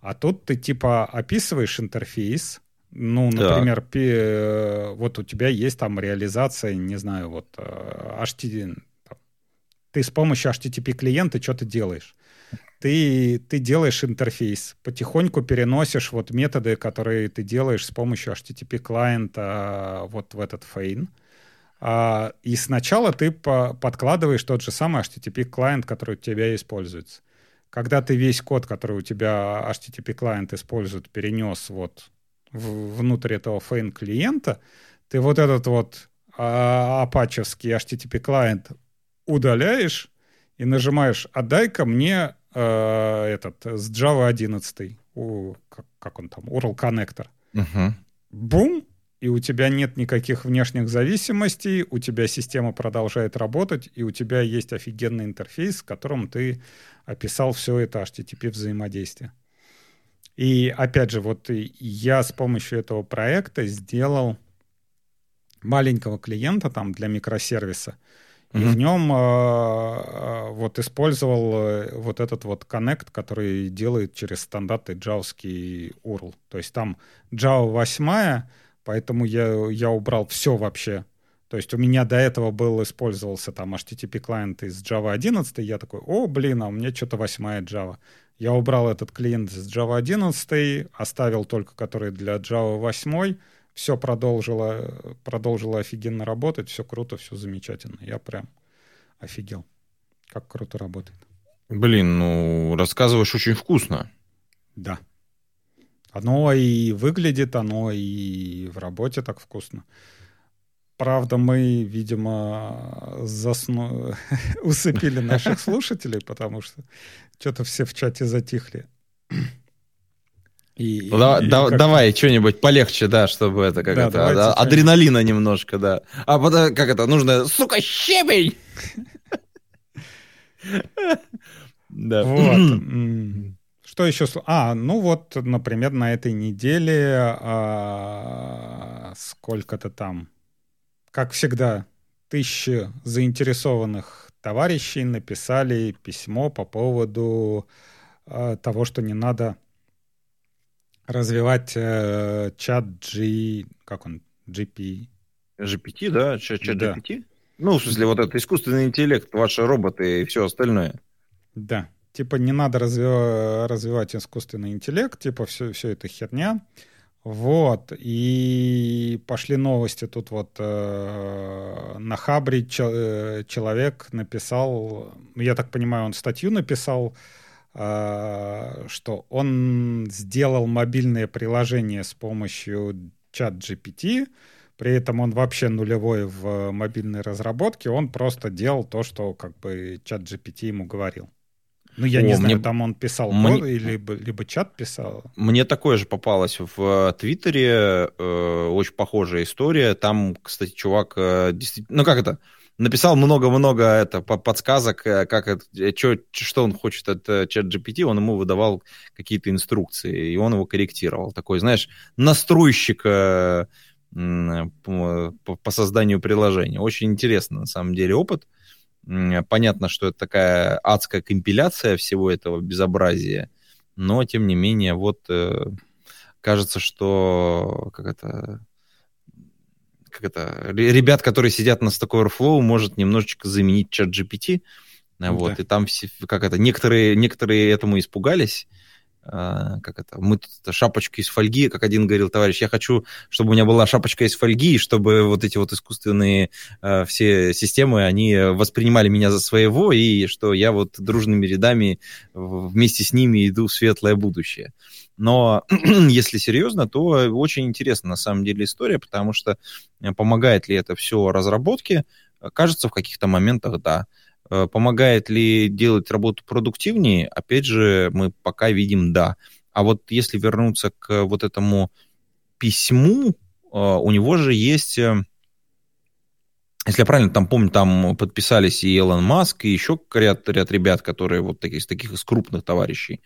А тут ты типа описываешь интерфейс, ну, например, пи, э, вот у тебя есть там реализация, не знаю, вот HTTP, э, ты с помощью HTTP клиента что-то делаешь. Ты, ты делаешь интерфейс, потихоньку переносишь вот методы, которые ты делаешь с помощью HTTP клиента вот в этот фейн. А, и сначала ты подкладываешь тот же самый HTTP клиент, который у тебя используется. Когда ты весь код, который у тебя HTTP клиент использует, перенес вот внутрь этого фейн клиента, ты вот этот вот апачевский HTTP клиент удаляешь и нажимаешь «Отдай-ка мне этот с Java 11, у, как, как он там, URL коннектор». Угу. Бум! И у тебя нет никаких внешних зависимостей, у тебя система продолжает работать, и у тебя есть офигенный интерфейс, с которым ты описал все это HTTP взаимодействие. И опять же, вот я с помощью этого проекта сделал маленького клиента там для микросервиса, и в нем э, вот использовал э, вот этот вот коннект, который делает через стандарты джавский URL. То есть там Java 8, поэтому я, я убрал все вообще. То есть у меня до этого был, использовался там HTTP клиент из Java 11, я такой, о, блин, а у меня что-то 8 Java. Я убрал этот клиент из Java 11, оставил только который для Java 8, все продолжило, продолжило офигенно работать, все круто, все замечательно. Я прям офигел, как круто работает. Блин, ну, рассказываешь очень вкусно. Да. Оно и выглядит, оно и в работе так вкусно. Правда, мы, видимо, засну... усыпили наших слушателей, потому что что-то все в чате затихли. И, да, и да, как давай что-нибудь полегче, да, чтобы это как да, это а, адреналина немножко, да. А потом как это нужно, сука, щебень. Да. Вот. Что еще? А, ну вот, например, на этой неделе а, сколько-то там, как всегда, тысячи заинтересованных товарищей написали письмо по поводу а, того, что не надо развивать э, чат G, как он, GP. GPT, да? Чат, чат да. GPT? Ну, в смысле, вот это искусственный интеллект, ваши роботы и все остальное. Да. Типа не надо развивать, развивать искусственный интеллект, типа все, все это херня. Вот. И пошли новости тут вот э, на Хабре чел, э, человек написал, я так понимаю, он статью написал, а, что он сделал мобильное приложение с помощью чат GPT, при этом он вообще нулевой в мобильной разработке, он просто делал то, что как бы чат GPT ему говорил. Ну, я О, не знаю, мне... там он писал мне... код, либо, либо чат писал. Мне такое же попалось в Твиттере, э, очень похожая история. Там, кстати, чувак э, действительно... Ну, как это? Написал много-много это подсказок, э, как э, чё, что он хочет от э, чат GPT, он ему выдавал какие-то инструкции, и он его корректировал. Такой, знаешь, настройщик по, созданию приложения. Очень интересно, на самом деле, опыт. Понятно, что это такая адская компиляция всего этого безобразия, но, тем не менее, вот кажется, что как это как это, ребят, которые сидят на Stack Overflow, может немножечко заменить чат GPT. Вот, да. и там все, как это, некоторые, некоторые этому испугались, а, как это, мы тут шапочка из фольги, как один говорил товарищ, я хочу, чтобы у меня была шапочка из фольги, чтобы вот эти вот искусственные э, все системы, они воспринимали меня за своего, и что я вот дружными рядами вместе с ними иду в светлое будущее. Но если серьезно, то очень интересна на самом деле история, потому что э, помогает ли это все разработке? Кажется, в каких-то моментах да. Э, помогает ли делать работу продуктивнее? Опять же, мы пока видим да. А вот если вернуться к вот этому письму, э, у него же есть, если я правильно там помню, там подписались и Илон Маск, и еще ряд, ряд ребят, которые вот таких, таких из крупных товарищей.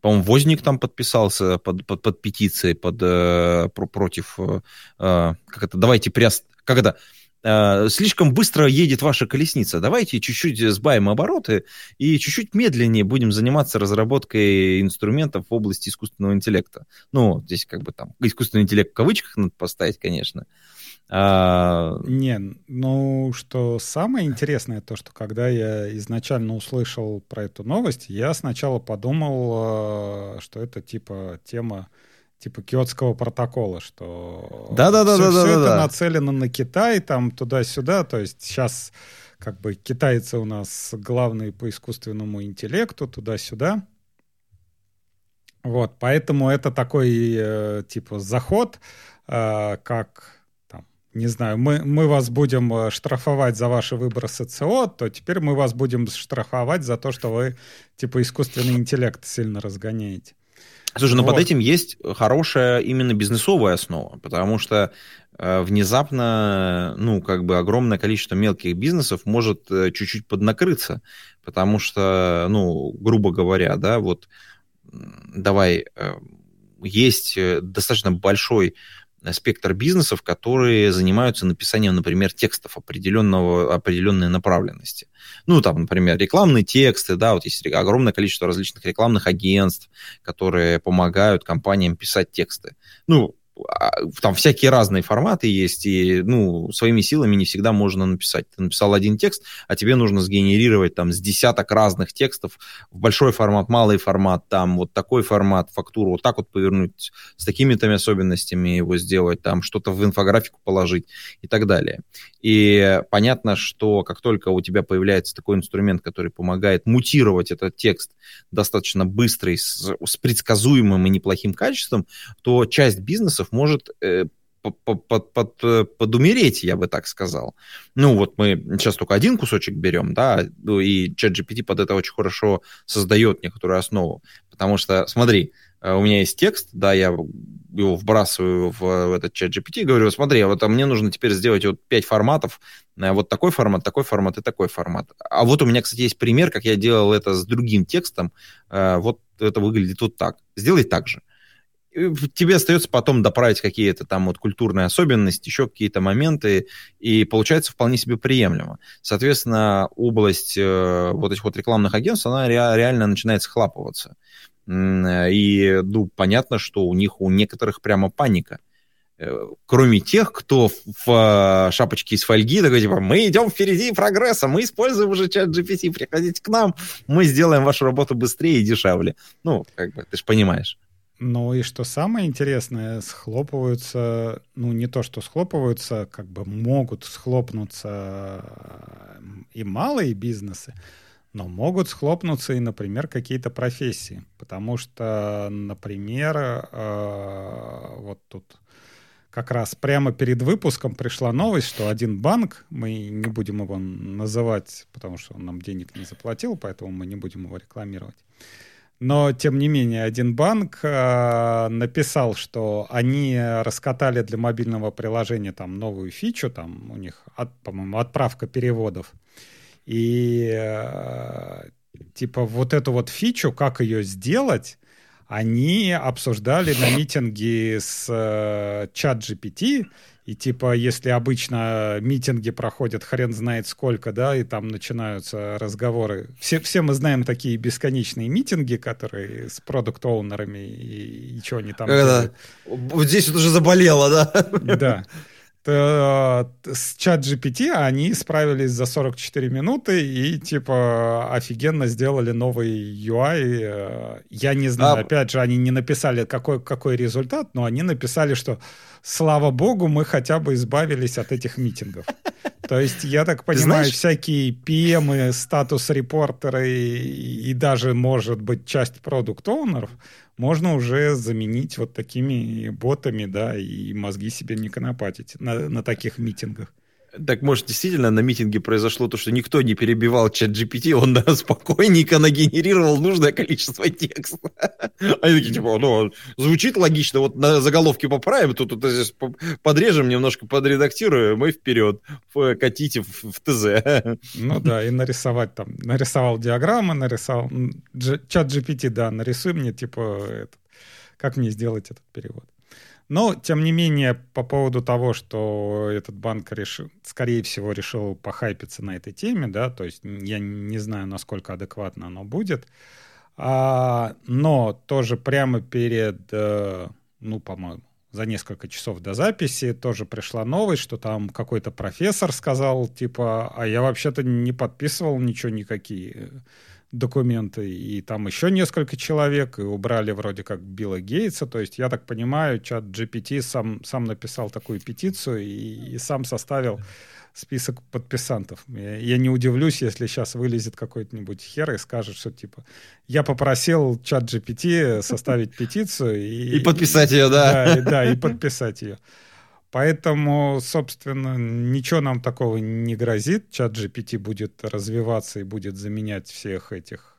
По-моему, Возник там подписался под, под, под петицией под, э, про, против... Э, как это? Давайте приост... Как это? Э, слишком быстро едет ваша колесница. Давайте чуть-чуть сбавим обороты и чуть-чуть медленнее будем заниматься разработкой инструментов в области искусственного интеллекта. Ну, здесь как бы там искусственный интеллект в кавычках надо поставить, конечно. А... Не, ну, что самое интересное, то, что когда я изначально услышал про эту новость, я сначала подумал, э, что это типа тема типа киотского протокола, что да, да, да, все, да, все да, это да. нацелено на Китай, там туда-сюда, то есть сейчас как бы китайцы у нас главные по искусственному интеллекту, туда-сюда. Вот, поэтому это такой э, типа заход, э, как не знаю, мы, мы вас будем э, штрафовать за ваши выбросы СО, то теперь мы вас будем штрафовать за то, что вы типа искусственный интеллект сильно разгоняете. Слушай, но вот. под этим есть хорошая именно бизнесовая основа, потому что э, внезапно, ну, как бы огромное количество мелких бизнесов может э, чуть-чуть поднакрыться, потому что, ну, грубо говоря, да, вот давай, э, есть э, достаточно большой спектр бизнесов, которые занимаются написанием, например, текстов определенного, определенной направленности. Ну, там, например, рекламные тексты, да, вот есть огромное количество различных рекламных агентств, которые помогают компаниям писать тексты. Ну, там всякие разные форматы есть, и, ну, своими силами не всегда можно написать. Ты написал один текст, а тебе нужно сгенерировать там с десяток разных текстов в большой формат, малый формат, там вот такой формат, фактуру вот так вот повернуть, с такими-то особенностями его сделать, там что-то в инфографику положить и так далее. И понятно, что как только у тебя появляется такой инструмент, который помогает мутировать этот текст достаточно быстрый, с, с предсказуемым и неплохим качеством, то часть бизнесов может э, под, под, под, э, подумереть, я бы так сказал. Ну, вот мы сейчас только один кусочек берем, да, ну, и ChatGPT под это очень хорошо создает некоторую основу. Потому что, смотри, э, у меня есть текст, да, я его вбрасываю в, в этот чат GPT и говорю, смотри, а вот а мне нужно теперь сделать вот пять форматов, вот такой формат, такой формат и такой формат. А вот у меня, кстати, есть пример, как я делал это с другим текстом, вот это выглядит вот так. Сделай так же тебе остается потом доправить какие-то там вот культурные особенности, еще какие-то моменты, и получается вполне себе приемлемо. Соответственно, область э, вот этих вот рекламных агентств, она ре- реально начинает схлапываться. И, ну, понятно, что у них, у некоторых прямо паника. Э, кроме тех, кто в шапочке из фольги такой, типа, мы идем впереди прогресса, мы используем уже чат GPT, приходите к нам, мы сделаем вашу работу быстрее и дешевле. Ну, как бы, ты же понимаешь. Ну и что самое интересное, схлопываются, ну не то, что схлопываются, как бы могут схлопнуться и малые бизнесы, но могут схлопнуться и, например, какие-то профессии. Потому что, например, э, вот тут как раз прямо перед выпуском пришла новость, что один банк, мы не будем его называть, потому что он нам денег не заплатил, поэтому мы не будем его рекламировать, но, тем не менее, один банк э, написал, что они раскатали для мобильного приложения там новую фичу, там у них, от, по-моему, отправка переводов. И э, типа вот эту вот фичу, как ее сделать, они обсуждали на митинге с э, чат GPT, и типа, если обычно митинги проходят хрен знает сколько, да, и там начинаются разговоры. Все, все мы знаем такие бесконечные митинги, которые с продукт-оунерами и, и что они там Это, Вот здесь вот уже заболело, да? Да. То, с чат GPT они справились за 44 минуты и, типа, офигенно сделали новый UI. Я не знаю, а... опять же, они не написали, какой, какой результат, но они написали, что слава богу, мы хотя бы избавились от этих митингов. То есть, я так понимаю, знаешь... всякие PM, статус-репортеры и, и даже, может быть, часть продукт-оунеров можно уже заменить вот такими ботами, да, и мозги себе не конопатить на, на таких митингах. Так, может, действительно на митинге произошло то, что никто не перебивал чат GPT, он да, спокойненько нагенерировал нужное количество текста. Они такие, типа, ну, звучит логично, вот на заголовке поправим, тут, тут здесь подрежем, немножко подредактируем, и вперед, катите в, в ТЗ. Ну да, и нарисовать там, нарисовал диаграммы, нарисовал, чат GPT, да, нарисуй мне, типа, этот, как мне сделать этот перевод. Но, тем не менее, по поводу того, что этот банк решил, скорее всего, решил похайпиться на этой теме, да, то есть я не знаю, насколько адекватно оно будет, а, но тоже прямо перед, э, ну, по-моему, за несколько часов до записи тоже пришла новость, что там какой-то профессор сказал, типа, а я вообще-то не подписывал ничего, никакие документы, и там еще несколько человек, и убрали вроде как Билла Гейтса, то есть, я так понимаю, чат GPT сам, сам написал такую петицию и, и сам составил список подписантов. Я, я не удивлюсь, если сейчас вылезет какой-нибудь хер и скажет, что типа я попросил чат GPT составить петицию и, и подписать ее, да. Да, и, да, и подписать ее. Поэтому, собственно, ничего нам такого не грозит. Чат GPT будет развиваться и будет заменять всех этих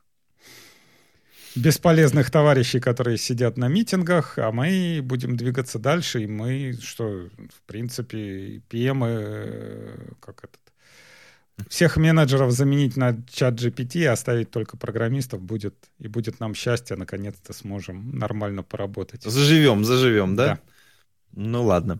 бесполезных товарищей, которые сидят на митингах, а мы будем двигаться дальше, и мы, что, в принципе, PM, э, как этот, всех менеджеров заменить на чат GPT и оставить только программистов будет, и будет нам счастье, наконец-то сможем нормально поработать. Заживем, заживем, да? Да. Ну ладно.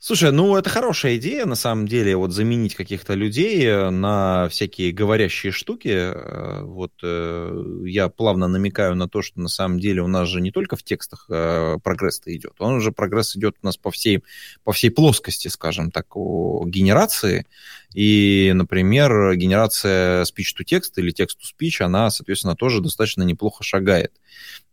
Слушай, ну это хорошая идея, на самом деле, вот заменить каких-то людей э, на всякие говорящие штуки. Э, вот э, я плавно намекаю на то, что на самом деле у нас же не только в текстах прогресс-то идет, он уже прогресс идет у нас по всей, по всей плоскости, скажем так, генерации. И, например, генерация speech-to-text или text-to-speech, она, соответственно, тоже достаточно неплохо шагает.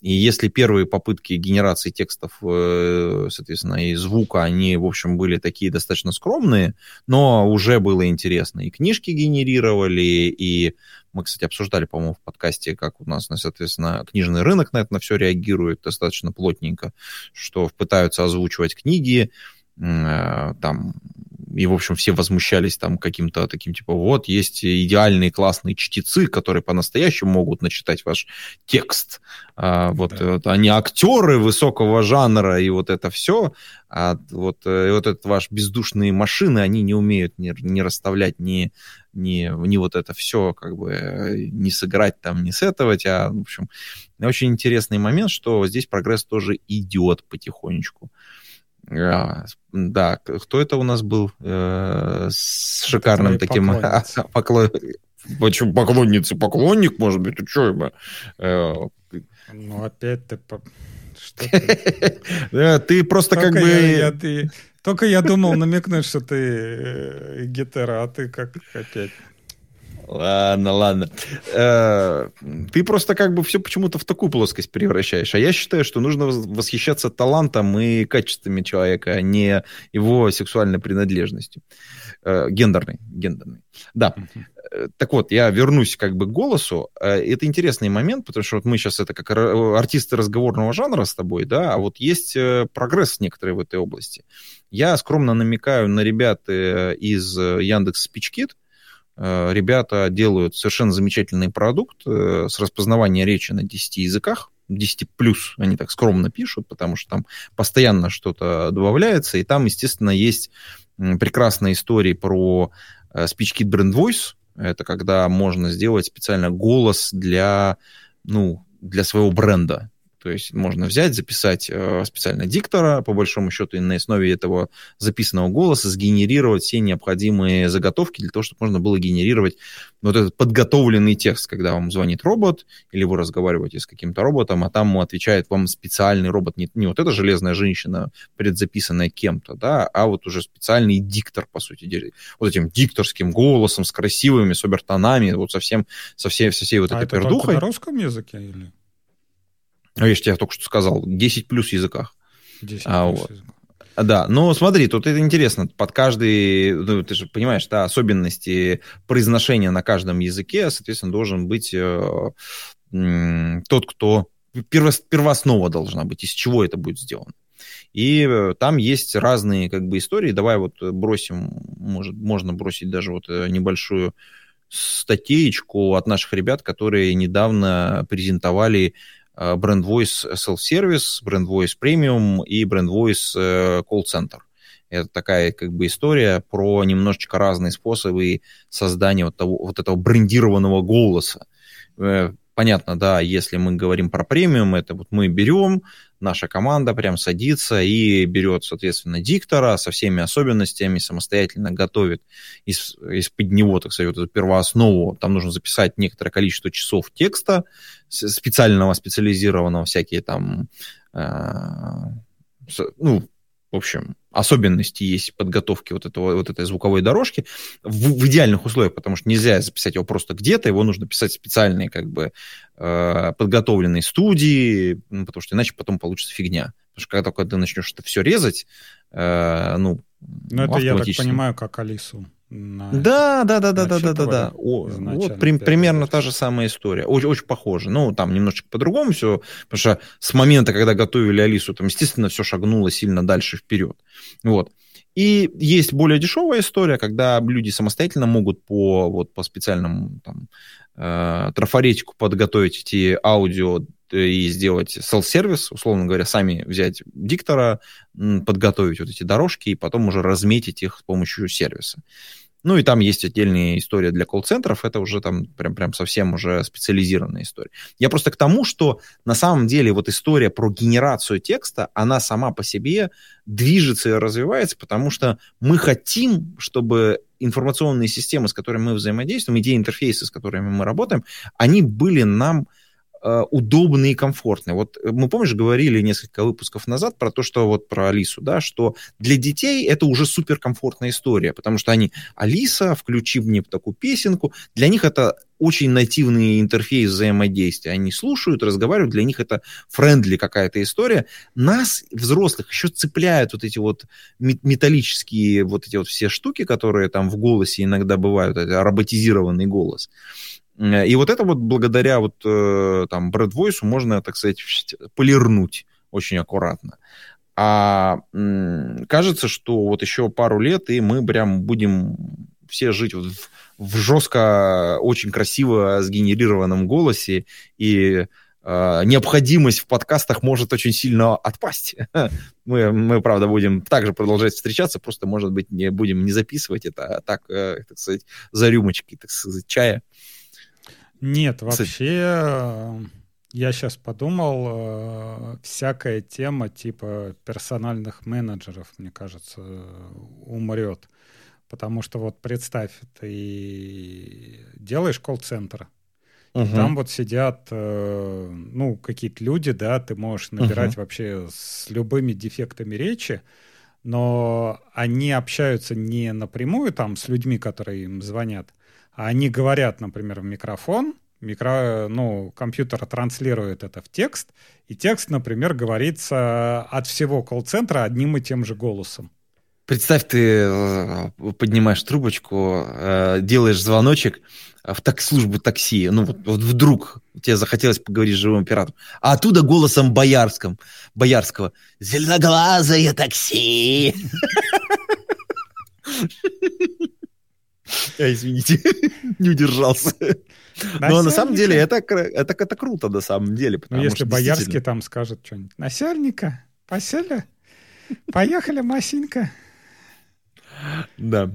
И если первые попытки генерации текстов, э, соответственно, и звука, они, в общем, были такие достаточно скромные, но уже было интересно. И книжки генерировали, и мы, кстати, обсуждали, по-моему, в подкасте, как у нас, соответственно, книжный рынок на это на все реагирует достаточно плотненько, что пытаются озвучивать книги, э, там и, в общем, все возмущались там каким-то таким, типа, вот, есть идеальные классные чтецы, которые по-настоящему могут начитать ваш текст. А, вот, да. вот они актеры высокого жанра, и вот это все. А вот, э, и вот этот ваш бездушные машины, они не умеют не, не расставлять ни, ни, ни вот это все, как бы, не сыграть там, не сетовать, а, в общем, очень интересный момент, что здесь прогресс тоже идет потихонечку. А, да, кто это у нас был э, с шикарным таким поклон... Почему поклонница? Поклонник, может быть, ты что? Э, ну, опять ты... Ты просто как бы... Только я думал намекнуть, что ты э, гетера, а ты как опять... Ладно, ладно. Э, ты просто как бы все почему-то в такую плоскость превращаешь. А я считаю, что нужно восхищаться талантом и качествами человека, а не его сексуальной принадлежностью. Э, гендерной. гендерной. Да. Э, так вот, я вернусь как бы к голосу. Это интересный момент, потому что вот мы сейчас это как артисты разговорного жанра с тобой, да, а вот есть прогресс некоторый в этой области. Я скромно намекаю на ребят из Яндекс Э, ребята делают совершенно замечательный продукт э, с распознаванием речи на 10 языках. 10 плюс они так скромно пишут, потому что там постоянно что-то добавляется, и там, естественно, есть прекрасная история про э, SpeechKit Brand Voice. Это когда можно сделать специально голос для, ну, для своего бренда. То есть можно взять, записать э, специально диктора, по большому счету, и на основе этого записанного голоса сгенерировать все необходимые заготовки для того, чтобы можно было генерировать вот этот подготовленный текст, когда вам звонит робот, или вы разговариваете с каким-то роботом, а там отвечает вам специальный робот, не, не вот эта железная женщина, предзаписанная кем-то, да, а вот уже специальный диктор, по сути вот этим дикторским голосом, с красивыми, с обертонами, вот со всем, со всей, со всей вот а этой это пердухой. на русском языке или? Ну, я же тебе только что сказал, 10 плюс языках. 10 а, плюс вот. языках. Да, но смотри, тут это интересно. Под каждый, ну, ты же понимаешь, да, особенности произношения на каждом языке, соответственно, должен быть э, э, тот, кто первос, первооснова должна быть, из чего это будет сделано. И э, там есть разные как бы истории. Давай вот бросим, может, можно бросить даже вот э, небольшую статейку от наших ребят, которые недавно презентовали Brand Voice Self-Service, Brand Voice Premium и Brand Voice э, Call Center. Это такая как бы история про немножечко разные способы создания вот, того, вот этого брендированного голоса. Э, понятно, да, если мы говорим про премиум, это вот мы берем, наша команда прям садится и берет, соответственно, диктора со всеми особенностями, самостоятельно готовит из, из-под него, так сказать, эту первооснову. Там нужно записать некоторое количество часов текста специального, специализированного, всякие там, э, ну, в общем, особенности есть подготовки вот, этого, вот этой звуковой дорожки в, в идеальных условиях, потому что нельзя записать его просто где-то, его нужно писать в специальные как бы э, подготовленные студии, ну, потому что иначе потом получится фигня. Потому что когда только ты начнешь это все резать, э, ну, Ну, это я так понимаю, как Алису. Да, да, да, да, да, да, да, да. Вот при- примерно та же самая история. Очень, очень похоже. Ну, там немножечко по-другому все, потому что с момента, когда готовили Алису, там, естественно, все шагнуло сильно дальше вперед. Вот. И есть более дешевая история, когда люди самостоятельно могут по, вот, по специальному там, э, трафаретику подготовить эти аудио и сделать селf-сервис, условно говоря, сами взять диктора, подготовить вот эти дорожки и потом уже разметить их с помощью сервиса. Ну и там есть отдельная история для колл-центров, это уже там прям, прям совсем уже специализированная история. Я просто к тому, что на самом деле вот история про генерацию текста, она сама по себе движется и развивается, потому что мы хотим, чтобы информационные системы, с которыми мы взаимодействуем, идеи интерфейсы, с которыми мы работаем, они были нам э, удобные и комфортные. Вот э, мы, помнишь, говорили несколько выпусков назад про то, что вот про Алису, да, что для детей это уже суперкомфортная история, потому что они, Алиса, включи мне такую песенку, для них это очень нативный интерфейс взаимодействия. Они слушают, разговаривают, для них это френдли какая-то история. Нас, взрослых, еще цепляют вот эти вот ме- металлические вот эти вот все штуки, которые там в голосе иногда бывают, это роботизированный голос. Э, И вот это вот благодаря вот э, там Brad Voice можно, так сказать, полирнуть очень аккуратно. А кажется, что вот еще пару лет, и мы прям будем все жить вот в, в жестко, очень красиво сгенерированном голосе, и э, необходимость в подкастах может очень сильно отпасть. Мы, мы, правда, будем также продолжать встречаться, просто, может быть, не будем не записывать это, а так, э, так сказать, за рюмочкой, так сказать, чая. Нет, вообще, э, я сейчас подумал, э, всякая тема типа персональных менеджеров, мне кажется, умрет. Потому что вот представь, ты делаешь колл-центр, Мгм. там вот сидят, э, ну, какие-то люди, да, ты можешь набирать Мгм. вообще с любыми дефектами речи, но они общаются не напрямую там с людьми, которые им звонят, они говорят, например, в микрофон, микро, ну, компьютер транслирует это в текст, и текст, например, говорится от всего колл-центра одним и тем же голосом. Представь, ты э, поднимаешь трубочку, э, делаешь звоночек в так, службу такси, ну вот, вот вдруг тебе захотелось поговорить с живым оператором, а оттуда голосом боярском, боярского «Зеленоглазое такси!» А, Извините, не удержался. Но на самом деле это, это, это круто, на самом деле. Ну, если что Боярский действительно- там скажет что-нибудь. Насельника, посели, поехали, Масенька. Да.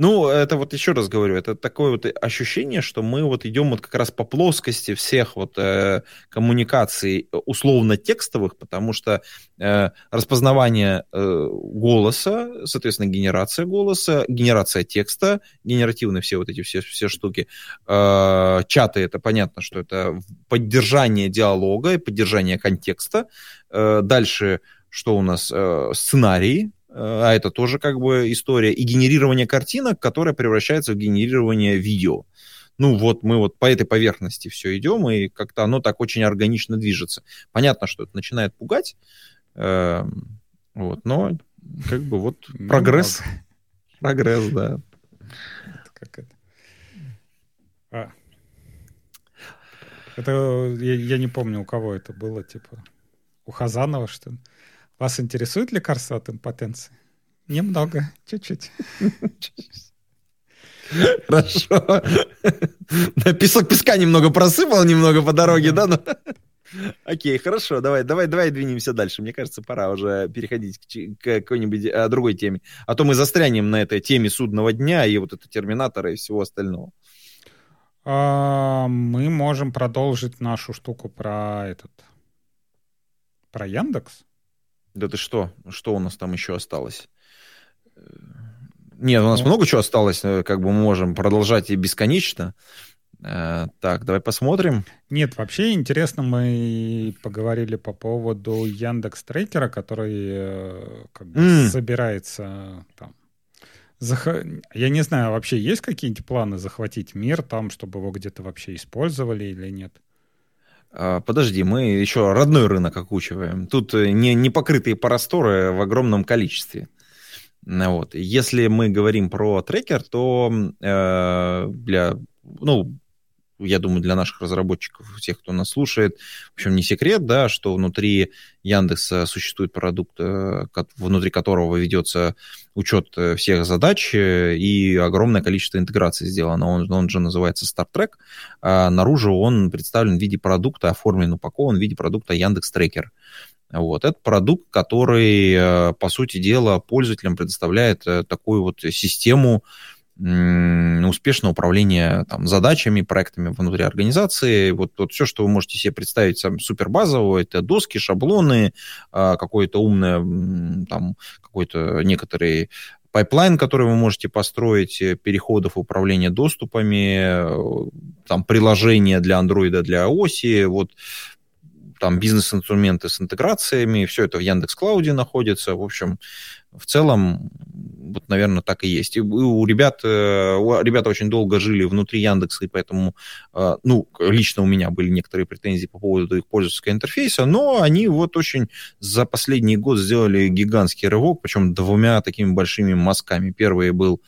Ну, это вот еще раз говорю, это такое вот ощущение, что мы вот идем вот как раз по плоскости всех вот э, коммуникаций условно текстовых, потому что э, распознавание э, голоса, соответственно, генерация голоса, генерация текста, генеративные все вот эти все, все штуки, э, чаты, это понятно, что это поддержание диалога и поддержание контекста. Э, дальше, что у нас, э, сценарии, а это тоже как бы история, и генерирование картинок, которое превращается в генерирование видео. Ну вот мы вот по этой поверхности все идем, и как-то оно так очень органично движется. Понятно, что это начинает пугать, эм, вот, но как бы вот Ну, прогресс, ладно. прогресс, да. Это как это? А. Это я, я не помню, у кого это было, типа у Хазанова, что ли. Вас интересует лекарство от импотенции? Немного, чуть-чуть. Хорошо. Да, Песок песка немного просыпал, немного по дороге, да? но- Окей, хорошо, давай, давай, давай двинемся дальше. Мне кажется, пора уже переходить к, к какой-нибудь а, другой теме. А то мы застрянем на этой теме судного дня и вот это терминатора и всего остального. А, мы можем продолжить нашу штуку про этот про Яндекс. Да ты что? Что у нас там еще осталось? Нет, у нас Ну. много чего осталось, э, как бы мы можем продолжать и бесконечно. Э, так, давай посмотрим. Нет, вообще интересно, мы поговорили по поводу Яндекс Трекера, который э, как бы mm. собирается там. Зах... Я не знаю, вообще есть какие-нибудь планы захватить мир там, чтобы его где-то вообще использовали или нет? А, подожди, мы еще родной рынок окучиваем. Тут э, не, не покрытые просторы в огромном количестве. Вот. Если мы говорим про трекер, то э, для, ну, я думаю, для наших разработчиков, тех, кто нас слушает, в общем, не секрет, да, что внутри Яндекса существует продукт, э, внутри которого ведется учет э, всех задач э, и огромное количество интеграций сделано. Он, он же называется Star Trek. А наружу он представлен в виде продукта, оформлен, упакован в виде продукта Яндекс Трекер. Вот. Это продукт, который, по сути дела, пользователям предоставляет такую вот систему, успешного управления там, задачами, проектами внутри организации. Вот, вот все, что вы можете себе представить сам супер базового, это доски, шаблоны, а, какое-то умное, там, какой-то некоторый пайплайн, который вы можете построить, э, переходов управления доступами, э, там, приложения для Android, для iOS, вот там бизнес-инструменты с интеграциями, все это в Яндекс Клауде находится. В общем, в целом, вот, наверное, так и есть. И у ребят, э, у ребята очень долго жили внутри Яндекса, и поэтому, э, ну, лично у меня были некоторые претензии по поводу их пользовательского интерфейса, но они вот очень за последний год сделали гигантский рывок, причем двумя такими большими мазками. Первый был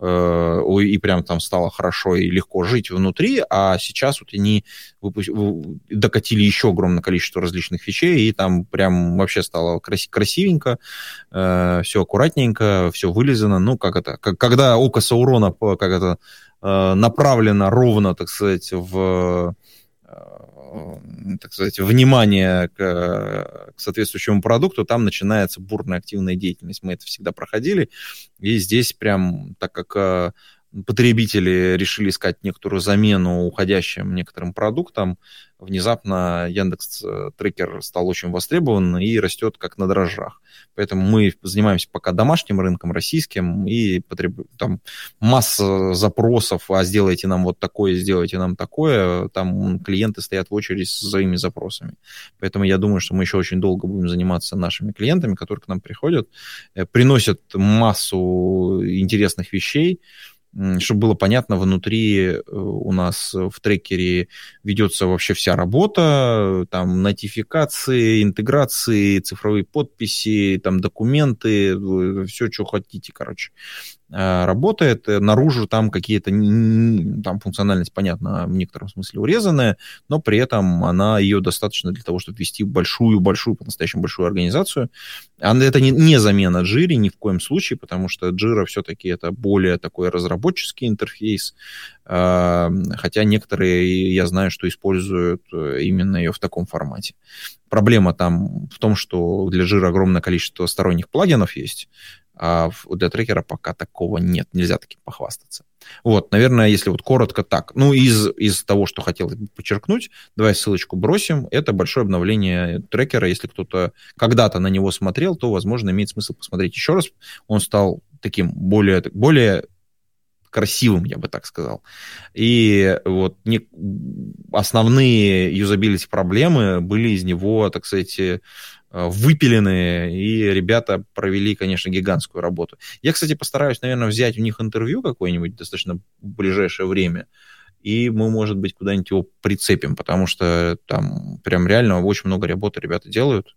и прям там стало хорошо и легко жить внутри, а сейчас вот они докатили еще огромное количество различных вещей, и там прям вообще стало красивенько, э, все аккуратненько, все вылезано, ну, как это, как, когда око Саурона, как это, э, направлено ровно, так сказать, в так сказать, внимание к, к соответствующему продукту, там начинается бурная активная деятельность. Мы это всегда проходили. И здесь прям, так как э, потребители решили искать некоторую замену уходящим некоторым продуктам, внезапно Яндекс э, Трекер стал очень востребован и растет как на дрожжах. Поэтому мы занимаемся пока домашним рынком, российским, и потреб... там масса запросов, а сделайте нам вот такое, сделайте нам такое, там клиенты стоят в очереди с своими запросами. Поэтому я думаю, что мы еще очень долго будем заниматься нашими клиентами, которые к нам приходят, э, приносят массу интересных вещей, чтобы было понятно, внутри э, у нас в трекере ведется вообще вся работа, там нотификации, интеграции, цифровые подписи, там документы, все, что хотите, короче. Э, работает. Э, наружу там какие-то, там функциональность, понятно, в некотором смысле урезанная, но при этом она ее достаточно для того, чтобы вести большую-большую, по-настоящему большую организацию. Это не, не замена Jira ни в коем случае, потому что Jira все-таки это более такой разработческий интерфейс, э, хотя некоторые, я знаю, что используют именно ее в таком формате. Проблема там в том, что для Jira огромное количество сторонних плагинов есть, а для трекера пока такого нет, нельзя таким похвастаться. Вот, наверное, если вот коротко так. Ну, из, из того, что хотел подчеркнуть, давай ссылочку бросим. Это большое обновление трекера. Если кто-то когда-то на него смотрел, то, возможно, имеет смысл посмотреть еще раз. Он стал таким более, более красивым, я бы так сказал. И вот не, основные юзабилити проблемы были из него, так сказать, выпиленные, и ребята провели, конечно, гигантскую работу. Я, кстати, постараюсь, наверное, взять у них интервью какое-нибудь достаточно ближайшее время, и мы, может быть, куда-нибудь его прицепим, потому что там прям реально очень много работы ребята делают.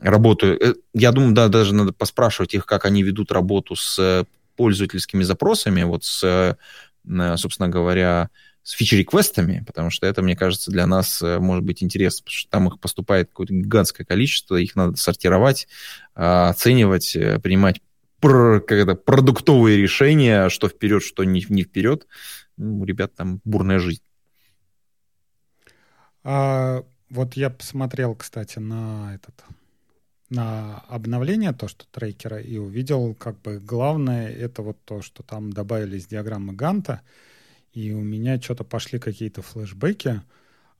Работаю. Э, я думаю, да, даже надо поспрашивать их, как они ведут работу с пользовательскими запросами, вот с, э, собственно говоря, с фичи-реквестами, потому что это, мне кажется, для нас э, может быть интересно, потому что там их поступает какое-то гигантское количество, их надо сортировать, а, оценивать, э, принимать как это, продуктовые решения, что вперед, что не, не вперед. Ну, у ребят там бурная жизнь. А, вот я посмотрел, кстати, на этот на обновление то, что трекера, и увидел, как бы главное, это вот то, что там добавились диаграммы Ганта, и у меня что-то пошли какие-то флешбеки.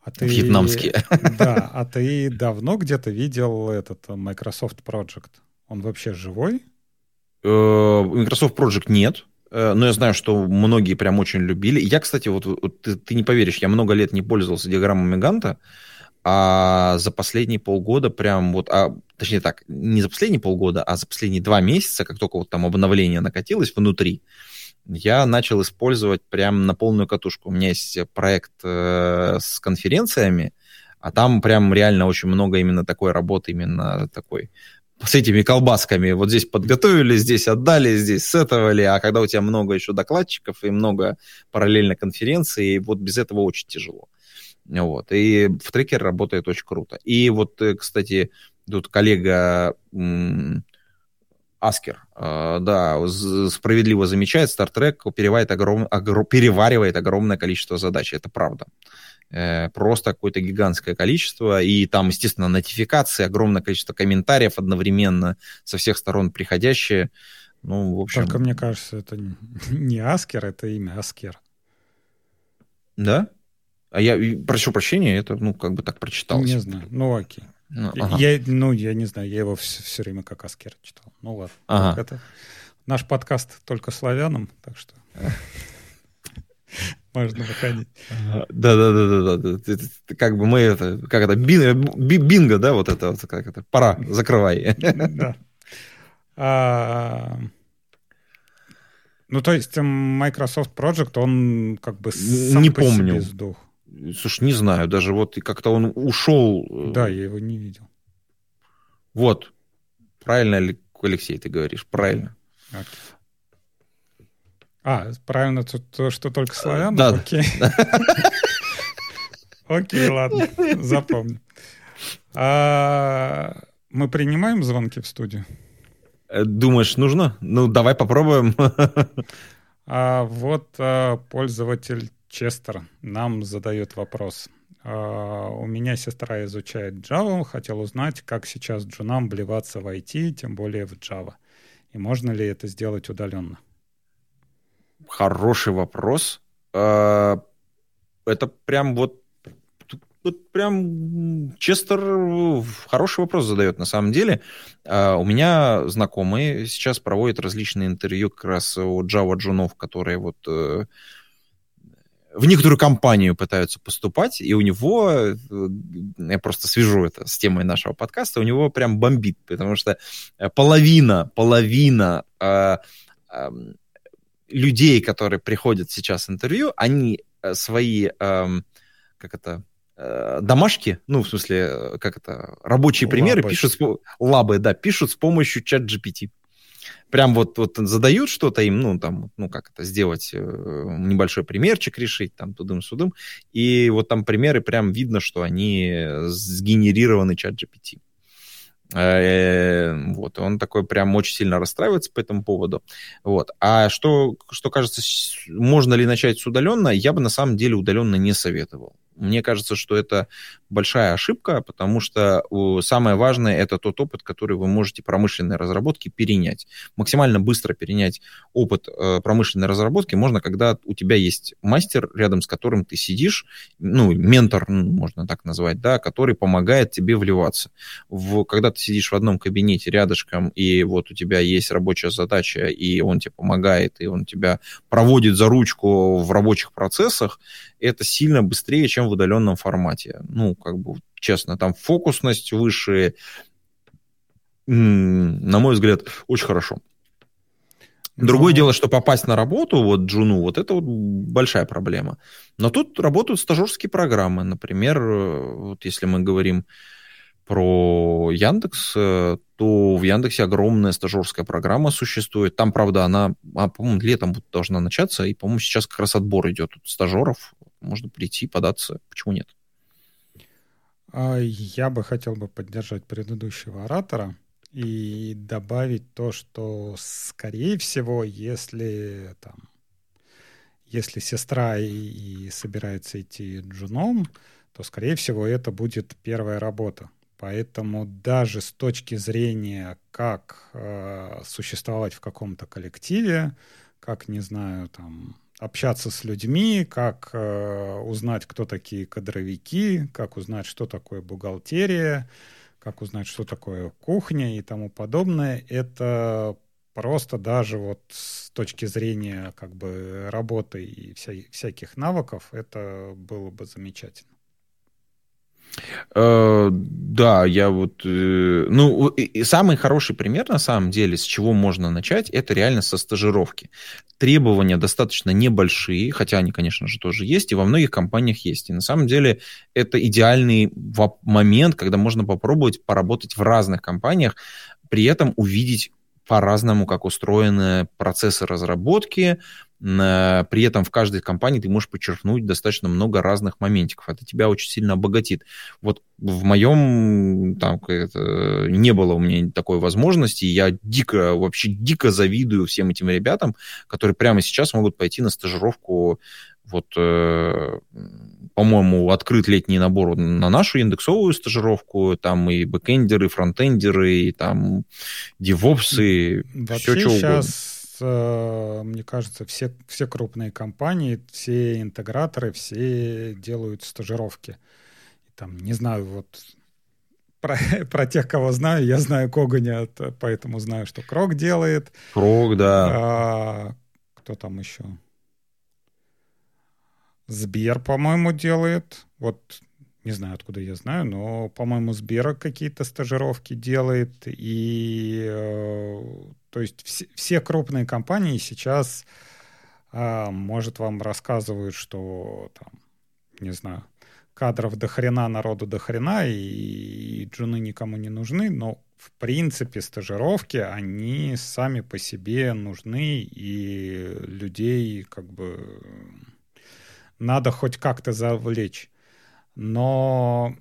А ты, Вьетнамские. Да, а ты давно где-то видел этот Microsoft Project? Он вообще живой? Э, Microsoft Project нет. э, но я знаю, что многие прям очень любили. Я, кстати, вот, вот ты, ты не поверишь, я много лет не пользовался диаграммами Ганта, а за последние полгода прям вот, а, точнее так, не за последние полгода, а за последние два месяца, как только вот там обновление накатилось внутри, я начал использовать прям на полную катушку. У меня есть проект э, с конференциями, а там прям реально очень много именно такой работы, именно такой с этими колбасками. Вот здесь подготовили, здесь отдали, здесь сетовали, а когда у тебя много еще докладчиков и много параллельно конференций, вот без этого очень тяжело. Вот. И в трекер работает очень круто. И вот, э, кстати, тут коллега Аскер, э, да, справедливо замечает, Star Trek переваривает, огром, огр, переваривает огромное количество задач. Это правда. Э, просто какое-то гигантское количество. И там, естественно, нотификации, огромное количество комментариев одновременно со всех сторон приходящие. Ну, в общем... Только мне кажется, это не Аскер, это имя Аскер. Да? А я прошу прощения, это, ну, как бы так прочитал. Не знаю. Ну, окей. Ну, ага. я, ну, я не знаю, я его все, все время как Аскер читал. Ну ладно. Ага. Это наш подкаст только славянам, так что можно выходить. Да, да, да, да, да. Как бы мы это, как это, бинго, да, вот это, как это, пора, закрывай. Да. А, ну, то есть Microsoft Project, он как бы сам не по помню. себе сдох. Слушай, не знаю, даже вот как-то он ушел. Э, да, я его не видел. Вот. Правильно, Алексей, ты говоришь, правильно. А, правильно, то, что только славян? Да. Окей. Окей, ладно, запомню. А, мы принимаем звонки в студию? Э, думаешь, нужно? Ну, давай попробуем. А вот а, пользователь Честер нам задает вопрос. Uh, у меня сестра изучает Java, хотел узнать, как сейчас джунам вливаться в IT, тем более в Java. И можно ли это сделать удаленно? Хороший вопрос. Uh, это прям вот, вот прям Честер хороший вопрос задает на самом деле. Uh, у меня знакомые сейчас проводят различные интервью как раз у Java джунов, которые вот э, в некоторую компанию пытаются поступать, и у него, э, я просто свяжу это с темой нашего подкаста, у него прям бомбит, потому что э, половина, половина э, э, людей, которые приходят сейчас в интервью, они э, свои, э, как это, домашки, ну, в смысле, как это, рабочие лабы. примеры пишут, лабы, да, пишут с помощью чат GPT прям вот, вот задают что-то им, ну, там, ну, как это сделать, э, небольшой примерчик решить, там, тудым-судым, и вот там примеры прям видно, что они сгенерированы чат GPT. Э, вот, он такой прям очень сильно расстраивается по этому поводу. Вот. А что, что кажется, можно ли начать с удаленно, я бы на самом деле удаленно не советовал. Мне кажется, что это большая ошибка, потому что самое важное это тот опыт, который вы можете промышленной разработки перенять. Максимально быстро перенять опыт э, промышленной разработки можно, когда у тебя есть мастер, рядом с которым ты сидишь, ну, ментор, можно так назвать, да, который помогает тебе вливаться. В, когда ты сидишь в одном кабинете рядышком, и вот у тебя есть рабочая задача, и он тебе помогает, и он тебя проводит за ручку в рабочих процессах, это сильно быстрее, чем в удаленном формате. Ну, как бы, честно, там фокусность выше, на мой взгляд, очень хорошо. Другое ну... дело, что попасть на работу, вот Джуну, вот это вот большая проблема. Но тут работают стажерские программы. Например, вот если мы говорим про Яндекс, э, то в Яндексе огромная стажерская программа существует. Там, правда, она, а, по-моему, летом должна начаться, и, по-моему, сейчас как раз отбор идет стажеров можно прийти, податься. Почему нет? А, я бы хотел бы поддержать предыдущего оратора и добавить то, что, скорее всего, если там, если сестра и, и собирается идти джуном, то, скорее всего, это будет первая работа. Поэтому даже с точки зрения, как э, существовать в каком-то коллективе, как, не знаю, там, общаться с людьми, как э, узнать, кто такие кадровики, как узнать, что такое бухгалтерия, как узнать, что такое кухня и тому подобное. Это просто даже вот с точки зрения как бы работы и вся, всяких навыков это было бы замечательно. Э, да, я вот... Э, ну, и самый хороший пример, на самом деле, с чего можно начать, это реально со стажировки. Требования достаточно небольшие, хотя они, конечно же, тоже есть, и во многих компаниях есть. И на самом деле это идеальный момент, когда можно попробовать поработать в разных компаниях, при этом увидеть по-разному, как устроены процессы разработки, при этом в каждой компании ты можешь подчеркнуть достаточно много разных моментиков. Это тебя очень сильно обогатит. Вот в моем там не было у меня такой возможности. Я дико, вообще дико завидую всем этим ребятам, которые прямо сейчас могут пойти на стажировку вот, э, по-моему, открыт летний набор на нашу индексовую стажировку, там и бэкэндеры, и фронтендеры, и там девопсы, Вообще все, что сейчас Э, мне кажется, все, все крупные компании, все интеграторы, все делают стажировки. Там, не знаю, вот про, про тех, кого знаю, я знаю Коганя, поэтому знаю, что Крок делает. Крок, да. А, кто там еще? Сбер, по-моему, делает. Вот не знаю, откуда я знаю, но, по-моему, Сбера какие-то стажировки делает. И, э, то есть, все, все крупные компании сейчас, э, может, вам рассказывают, что, там, не знаю, кадров до хрена, народу до хрена, и, и джуны никому не нужны, но, в принципе, стажировки, они сами по себе нужны, и людей, как бы, надо хоть как-то завлечь. Но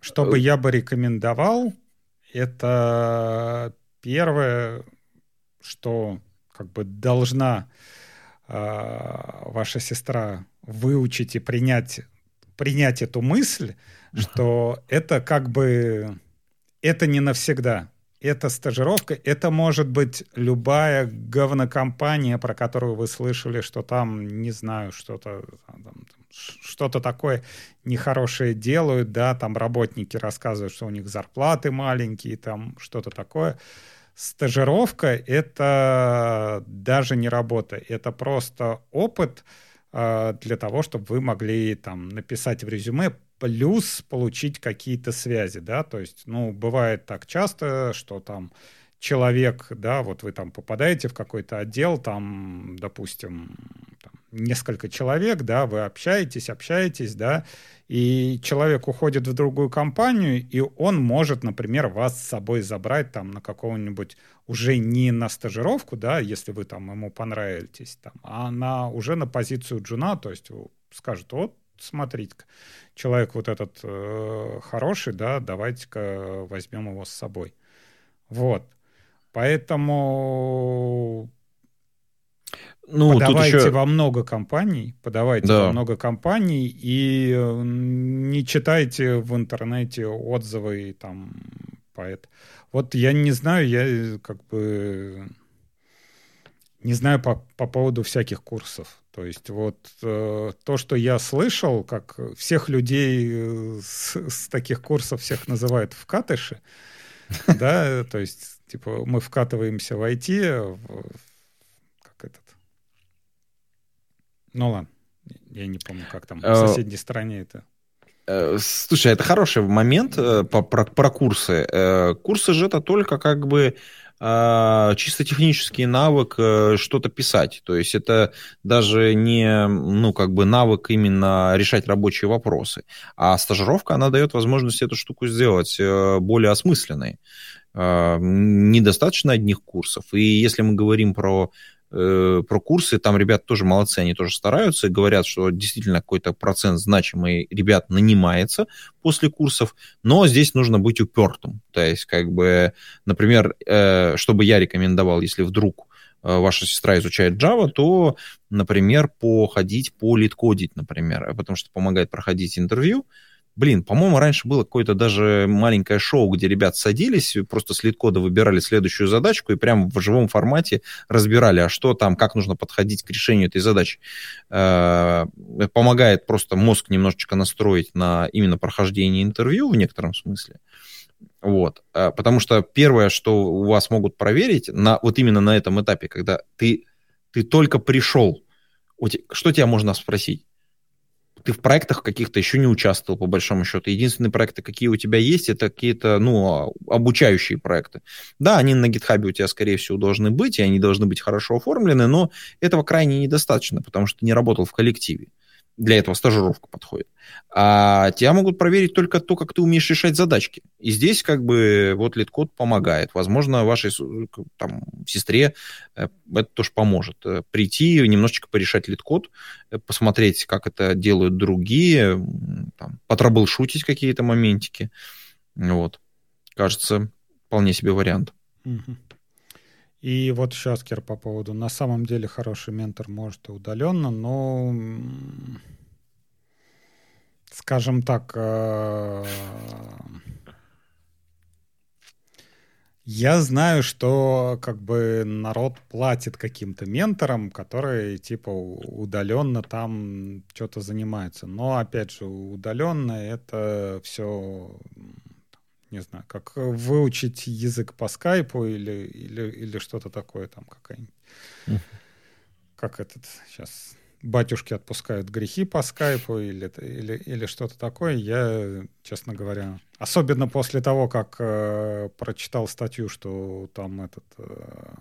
что бы я бы рекомендовал, это первое, что как бы должна э, ваша сестра выучить и принять, принять эту мысль, что это как бы это не навсегда. Это стажировка, это может быть любая говнокомпания, про которую вы слышали, что там, не знаю, что-то что-то такое нехорошее делают, да, там работники рассказывают, что у них зарплаты маленькие, там что-то такое. Стажировка — это даже не работа, это просто опыт э, для того, чтобы вы могли там написать в резюме, плюс получить какие-то связи, да, то есть, ну, бывает так часто, что там человек, да, вот вы там попадаете в какой-то отдел, там, допустим, там, несколько человек, да, вы общаетесь, общаетесь, да, и человек уходит в другую компанию, и он может, например, вас с собой забрать там на какого-нибудь уже не на стажировку, да, если вы там ему понравитесь, там, а на, уже на позицию джуна, то есть скажет, вот, смотрите человек вот этот э, хороший, да, давайте-ка возьмем его с собой. Вот. Поэтому ну, подавайте еще... во много компаний, подавайте да. во много компаний и э, не читайте в интернете отзывы там поэт. Вот я не знаю, я э, как бы не знаю по, по поводу всяких курсов. То есть вот э, то, что я слышал, как всех людей э, с, с таких курсов всех называют вкатыши, да, то есть Типа мы вкатываемся в IT, в, как этот... Ну ладно, я не помню, как там в э, соседней стране это. Э, слушай, это хороший момент про, про курсы. Курсы же это только как бы чисто технический навык что-то писать. То есть это даже не, ну, как бы навык именно решать рабочие вопросы. А стажировка, она дает возможность эту штуку сделать более осмысленной. А, недостаточно одних курсов. И если мы говорим про э, про курсы, там ребят тоже молодцы, они тоже стараются, говорят, что действительно какой-то процент значимый ребят нанимается после курсов, но здесь нужно быть упертым. То есть, как бы, например, э, чтобы я рекомендовал, если вдруг э, ваша сестра изучает Java, то, например, походить, политкодить, например, потому что помогает проходить интервью, Блин, по-моему, раньше было какое-то даже маленькое шоу, где ребят садились, просто с лид-кода выбирали следующую задачку и прямо в живом формате разбирали, а что там, как нужно подходить к решению этой задачи. Э, помогает просто мозг немножечко настроить на именно прохождение интервью в некотором смысле. Вот. А, потому что первое, что у вас могут проверить, на, вот именно на этом этапе, когда ты, ты только пришел, что тебя можно спросить? Ты в проектах каких-то еще не участвовал, по большому счету. Единственные проекты, какие у тебя есть, это какие-то, ну, обучающие проекты. Да, они на GitHub у тебя, скорее всего, должны быть, и они должны быть хорошо оформлены, но этого крайне недостаточно, потому что ты не работал в коллективе для этого стажировка подходит. А тебя могут проверить только то, как ты умеешь решать задачки. И здесь как бы вот LeetCode помогает. Возможно, вашей там, сестре э, это тоже поможет. Э, прийти, немножечко порешать LeetCode, э, посмотреть, как это делают другие, там, по troubleshoot ить какие-то моментики. Вот. Кажется, вполне себе вариант. И вот еще, Аскер, по поводу, на самом деле хороший ментор может и удаленно, но, скажем так, э, я знаю, что как бы народ платит каким-то менторам, которые типа удаленно там что-то занимаются. Но опять же, удаленно это все не знаю, как выучить язык по скайпу или, или, или что-то такое там какая-нибудь. Uh-huh. Как этот сейчас батюшки отпускают грехи по скайпу или, или, или что-то такое. Я, честно говоря, особенно после того, как э, прочитал статью, что там этот... Э,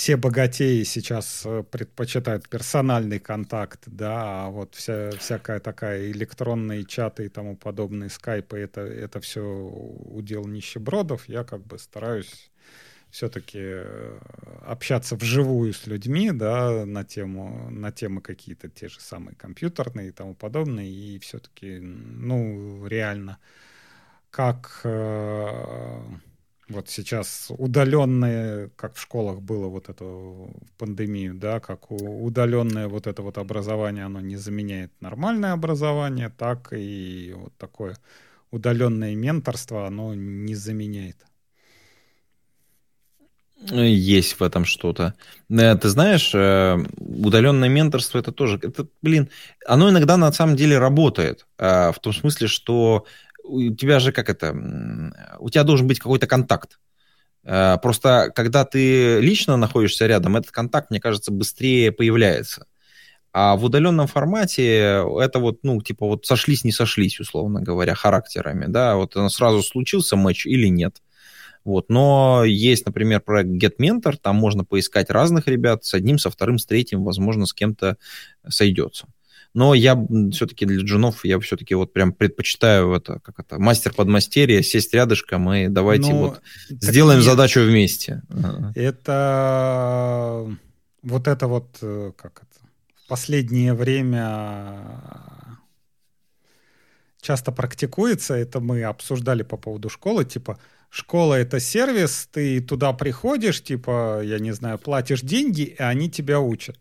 все богатеи сейчас э, предпочитают персональный контакт, да, а вот вся, всякая такая электронные чаты и тому подобные скайпы, это, это все удел нищебродов. Я как бы стараюсь все-таки э, общаться вживую с людьми, да, на тему, на темы какие-то те же самые компьютерные и тому подобное, и все-таки, ну, реально, как э, вот сейчас удаленное, как в школах было вот это в пандемию, да, как удаленное вот это вот образование, оно не заменяет нормальное образование, так и вот такое удаленное менторство, оно не заменяет. Есть в этом что-то. Э, ты знаешь, э, удаленное менторство это тоже, это, блин, оно иногда на самом деле работает. Э, в том смысле, что у тебя же как это, у тебя должен быть какой-то контакт. Э, просто когда ты лично находишься рядом, этот контакт, мне кажется, быстрее появляется. А в удаленном формате это вот, ну, типа вот сошлись, не сошлись, условно говоря, характерами, да, вот сразу случился матч или нет. Вот. Но есть, например, проект GetMentor, там можно поискать разных ребят, с одним, со вторым, с третьим, возможно, с кем-то сойдется. Но я все-таки для джунов, я все-таки вот прям предпочитаю это, как это, мастер подмастерье, сесть рядышком и давайте ну, вот сделаем нет. задачу вместе. Это вот это вот, э, как это, в последнее время часто практикуется, это мы обсуждали по поводу школы, типа, школа это сервис, ты туда приходишь, типа, я не знаю, платишь деньги, и они тебя учат.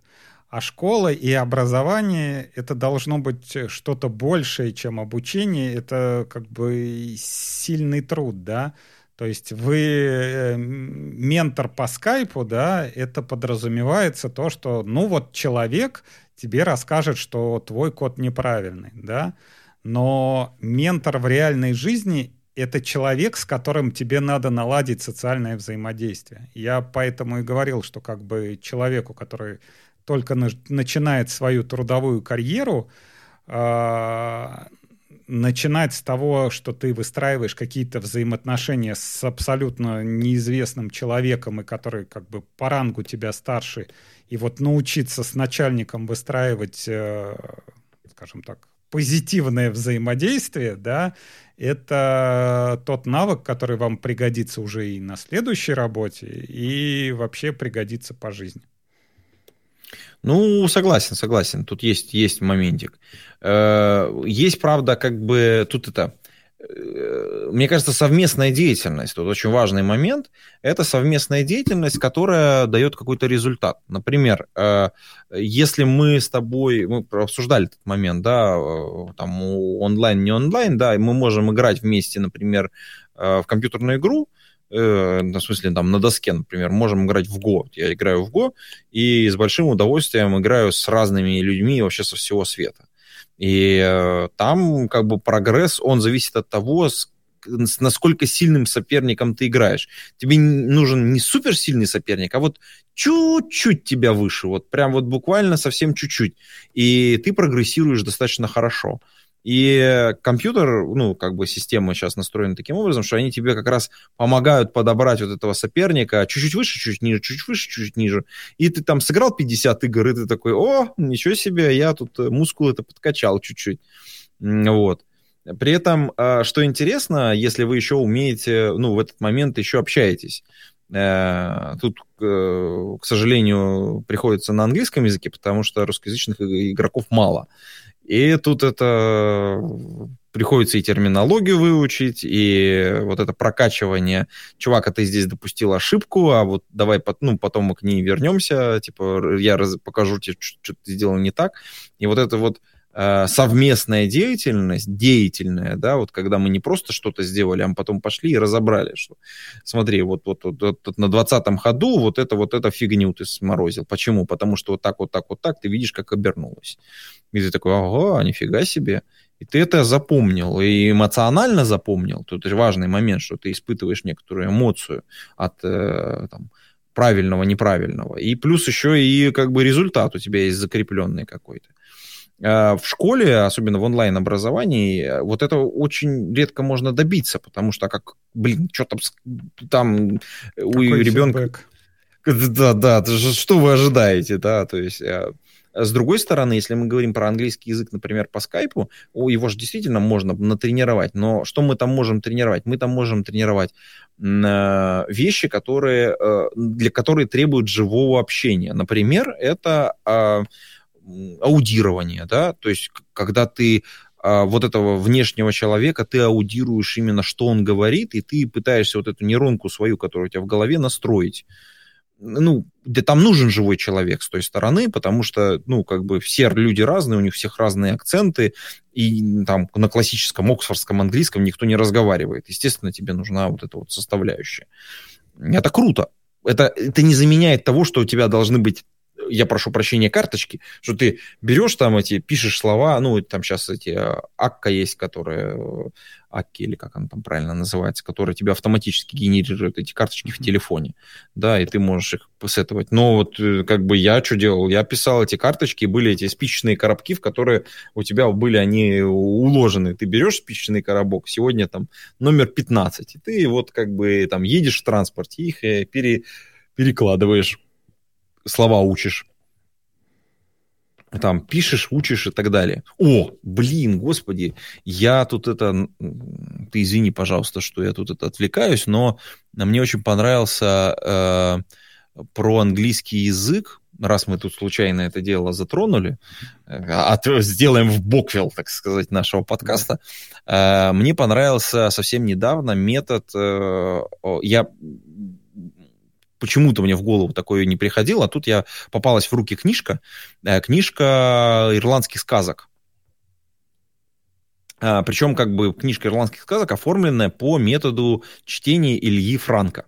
А школа и образование — это должно быть что-то большее, чем обучение. Это как бы сильный труд, да. То есть вы э, ментор по скайпу, да, это подразумевается то, что, ну вот человек тебе расскажет, что твой код неправильный, да. Но ментор в реальной жизни это человек, с которым тебе надо наладить социальное взаимодействие. Я поэтому и говорил, что как бы человеку, который только на, начинает свою трудовую карьеру, э, начинать с того, что ты выстраиваешь какие-то взаимоотношения с абсолютно неизвестным человеком, и который как бы по рангу тебя старше, и вот научиться с начальником выстраивать, э, скажем так, позитивное взаимодействие, да, это тот навык, который вам пригодится уже и на следующей работе, и вообще пригодится по жизни. Ну, согласен, согласен. Тут есть, есть моментик. Э, есть, правда, как бы тут это... Э, мне кажется, совместная деятельность, тут очень важный момент, это совместная деятельность, которая дает какой-то результат. Например, э, если мы с тобой, мы обсуждали этот момент, да, там онлайн, не онлайн, да, мы можем играть вместе, например, в компьютерную игру, э, в смысле, там, на доске, например, можем играть в Go. Я играю в Go и с большим удовольствием играю с разными людьми вообще со всего света. И э, там как бы прогресс, он зависит от того, с, с насколько сильным соперником ты играешь. Тебе нужен не суперсильный соперник, а вот чуть-чуть тебя выше, вот прям вот буквально совсем чуть-чуть. И ты прогрессируешь достаточно хорошо. И компьютер, ну, как бы система сейчас настроена таким образом, что они тебе как раз помогают подобрать вот этого соперника чуть-чуть выше, чуть ниже, чуть выше, чуть ниже. И ты там сыграл 50 игр, и ты такой, о, ничего себе, я тут э, мускулы это подкачал чуть-чуть. Вот. При этом, а, что интересно, если вы еще умеете, ну, в этот момент еще общаетесь. Э, тут, э, к сожалению, приходится на английском языке, потому что русскоязычных игроков мало. И тут это приходится и терминологию выучить, и вот это прокачивание. Чувак, а ты здесь допустил ошибку, а вот давай ну, потом мы к ней вернемся, типа я покажу тебе, что ты сделал не так. И вот это вот Э, совместная деятельность, деятельная, да, вот когда мы не просто что-то сделали, а потом пошли и разобрали, что смотри, вот, вот, вот, вот на 20-м ходу вот это вот это фигню ты сморозил. Почему? Потому что вот так, вот так, вот так ты видишь, как обернулось. И ты такой, ага, нифига себе. И ты это запомнил, и эмоционально запомнил. Тут важный момент, что ты испытываешь некоторую эмоцию от э, там, правильного, неправильного. И плюс еще и как бы результат у тебя есть закрепленный какой-то. А, в школе, особенно в онлайн-образовании, вот это очень редко можно добиться, потому что как, блин, что там, там у ребенка... Да, да, что вы ожидаете, да, то есть... А, с другой стороны, если мы говорим про английский язык, например, по скайпу, его же действительно можно натренировать, но что мы там можем тренировать? Мы там можем тренировать а, вещи, которые, для которые требуют живого общения. Например, это аудирование, да, то есть когда ты а, вот этого внешнего человека, ты аудируешь именно, что он говорит, и ты пытаешься вот эту нейронку свою, которая у тебя в голове, настроить. Ну, где там нужен живой человек с той стороны, потому что, ну, как бы все люди разные, у них всех разные акценты, и там на классическом оксфордском английском никто не разговаривает. Естественно, тебе нужна вот эта вот составляющая. Это круто. Это, это не заменяет того, что у тебя должны быть я прошу прощения, карточки, что ты берешь там эти, пишешь слова, ну, там сейчас эти а, акка есть, которые, э, акки или как она там правильно называется, которые тебе автоматически генерируют эти карточки в телефоне, да, и ты можешь их посетовать. Но вот э, как бы я что делал? Я писал эти карточки, были эти спичечные коробки, в которые у тебя были они уложены. Ты берешь спичечный коробок, сегодня там номер 15, и ты вот как бы там едешь в транспорте, их э, пере, перекладываешь слова учишь. Там пишешь, учишь и так далее. О, блин, господи, я тут это... Ты извини, пожалуйста, что я тут это отвлекаюсь, но мне очень понравился э, про английский язык, раз мы тут случайно это дело затронули, э, от, сделаем в боквел, так сказать, нашего подкаста. Э, мне понравился совсем недавно метод, э, я почему-то мне в голову такое не приходило, а тут я попалась в руки книжка, э, книжка ирландских сказок. А, Причем как бы книжка ирландских сказок оформленная по методу чтения Ильи Франка.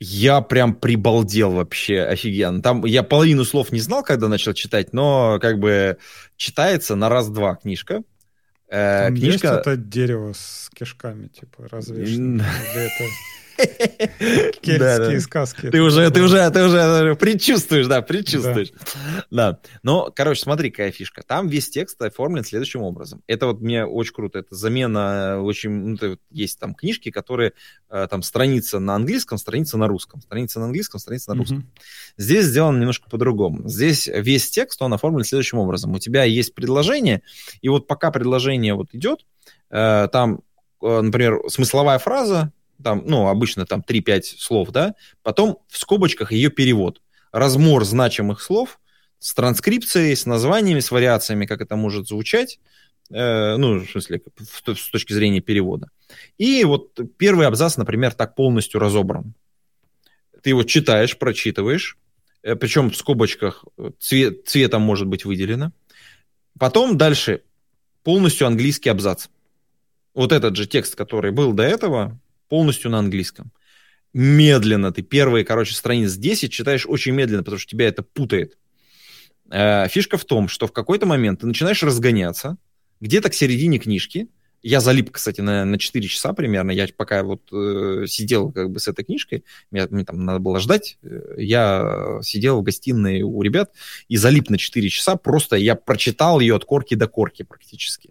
Я прям прибалдел вообще, офигенно. Там я половину слов не знал, когда начал читать, но как бы читается на раз-два книжка. Э, Там книжка... есть это дерево с кишками, типа, развешено. Кельтские сказки. Ты уже, ты уже, ты уже предчувствуешь, да, предчувствуешь. Да. Но, короче, смотри, какая фишка. Там весь текст оформлен следующим образом. Это вот мне очень круто. Это замена очень... Ну, есть там книжки, которые э, там страница на английском, страница на русском. Страница на английском, страница на русском. Здесь сделано немножко по-другому. Здесь весь текст, он оформлен следующим образом. У тебя есть предложение, и вот пока предложение вот идет, э, там э, например, смысловая фраза, там, ну, обычно там 3-5 слов, да, потом в скобочках ее перевод. Размор значимых слов с транскрипцией, с названиями, с вариациями, как это может звучать, э, ну, в смысле, в, с точки зрения перевода. И вот первый абзац, например, так полностью разобран. Ты его читаешь, прочитываешь, э, причем в скобочках цвет, цветом может быть выделено. Потом дальше полностью английский абзац. Вот этот же текст, который был до этого, полностью на английском. Медленно ты первые, короче, страниц 10 читаешь очень медленно, потому что тебя это путает. Э, фишка в том, что в какой-то момент ты начинаешь разгоняться, где-то к середине книжки, Я залип, кстати, на, на 4 часа примерно. Я пока вот э, сидел как бы с этой книжкой, мне, мне там надо было ждать, э, я сидел в гостиной у ребят и залип на 4 часа. Просто я прочитал ее от корки до корки практически.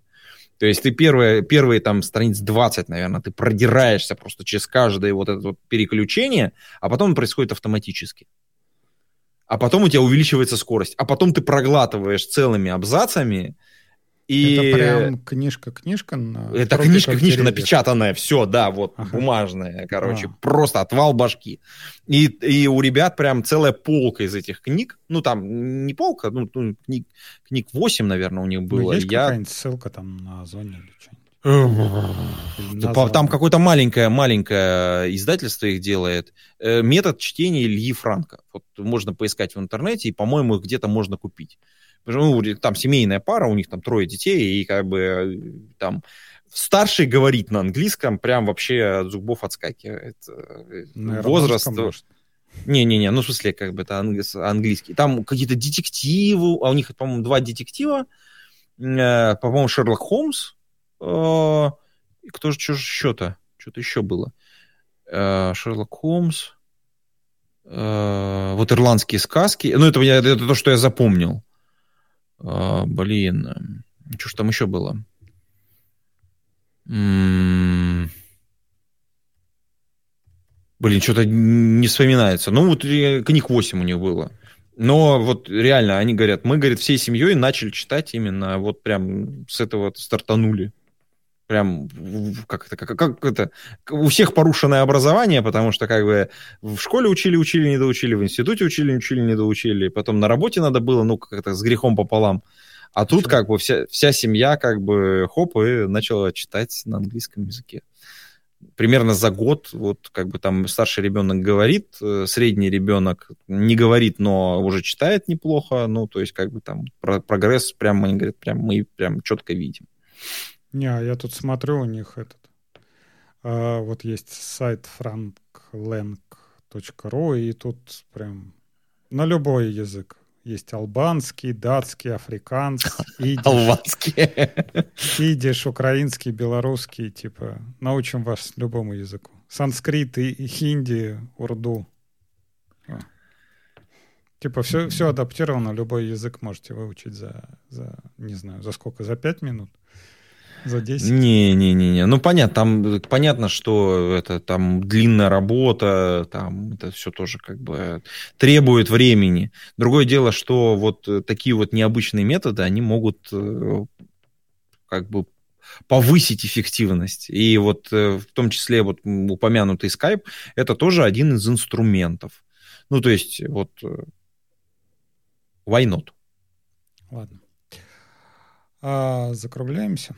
То есть ты первые, первые там страниц 20, наверное, ты продираешься просто через каждое вот это вот переключение, а потом происходит автоматически. А потом у тебя увеличивается скорость, а потом ты проглатываешь целыми абзацами, и... Это прям книжка-книжка? Это книжка-книжка напечатанная, все, да, вот, ага. бумажная, короче, а. просто отвал башки. И, и у ребят прям целая полка из этих книг, ну, там не полка, ну, ну книг, книг 8, наверное, у них ну, было. Ну, есть Я... какая-нибудь ссылка там на Озоне или что-нибудь? Там какое-то маленькое, маленькое издательство их делает. Э, метод чтения Ильи Франка. Вот можно поискать в интернете, и, по-моему, их где-то можно купить ну, там семейная пара, у них там трое детей, и как бы э, там старший говорит на английском, прям вообще от зубов отскакивает. Э, Наверное, Возраст... Не-не-не, ну, в смысле, как бы это английский. Там какие-то детективы, а у них, по-моему, два детектива. Э, по-моему, Шерлок Холмс. Кто же, что же еще-то? Что-то еще было. Шерлок Холмс. Вот ирландские сказки. Ну, это, это то, что я запомнил. А, блин, что ж там еще было? Блин, что-то не вспоминается. Ну, вот книг 8 у них было. Но вот реально, они говорят, мы, говорит, всей семьей начали читать именно вот прям с этого стартанули. Прям как это, как, как это, у всех порушенное образование, потому что как бы в школе учили, учили, не доучили, в институте учили, учили, не доучили, потом на работе надо было, ну, как-то с грехом пополам. А тут как бы вся, вся семья как бы хоп и начала читать на английском языке. Примерно за год, вот как бы там старший ребенок говорит, э, средний ребенок не говорит, но уже читает неплохо, ну, то есть как бы там прогресс прям, они говорят, прям мы прям четко видим. Не, я тут смотрю, у них этот... А, вот есть сайт franklang.ru, и тут прям на любой язык. Есть албанский, датский, африканский, идиш. Албанский. Идиш, украинский, белорусский, типа, научим вас любому языку. Санскрит и, и хинди, урду. А. Типа все, все адаптировано, любой язык можете выучить за, за, не знаю, за сколько, за пять минут. За 10? Не-не-не. Ну, понятно, там понятно, что это там длинная работа, там это все тоже как бы требует времени. Другое дело, что вот такие вот необычные методы, они могут э, как бы повысить эффективность. И вот э, в том числе вот упомянутый Skype, это тоже один из инструментов. Ну, то есть вот э, why not? Ладно. А, закругляемся.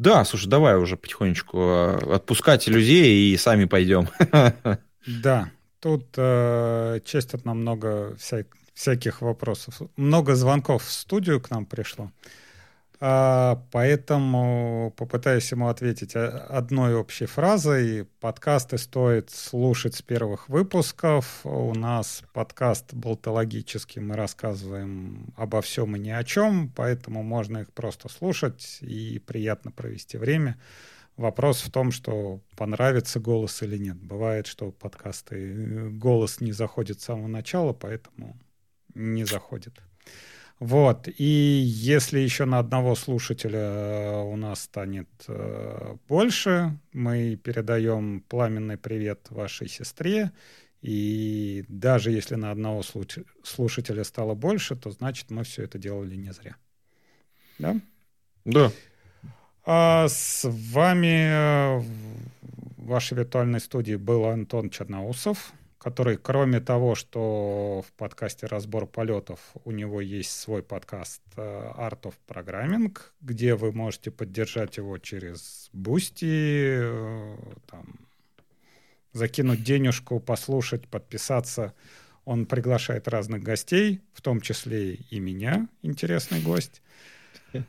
Да, слушай, давай уже потихонечку э, отпускать людей и сами пойдем. Да, тут э, честят нам много вся, всяких вопросов. Много звонков в студию к нам пришло. А, поэтому попытаюсь ему ответить одной общей фразой. Подкасты стоит слушать с первых выпусков. У нас подкаст болтологический, мы рассказываем обо всем и ни о чем, поэтому можно их просто слушать и приятно провести время. Вопрос в том, что понравится голос или нет. Бывает, что подкасты э, голос не заходит с самого начала, поэтому не заходит. Вот, и если еще на одного слушателя э, у нас станет э, больше, мы передаем пламенный привет вашей сестре, и даже если на одного слушателя стало больше, то значит мы все это делали не зря. Да? Да. А с вами э, в вашей виртуальной студии был Антон Черноусов который, кроме того, что в подкасте «Разбор полетов» у него есть свой подкаст э, «Art of Programming», где вы можете поддержать его через Бусти, э, там, закинуть денежку, послушать, подписаться. Он приглашает разных гостей, в том числе и меня, интересный гость.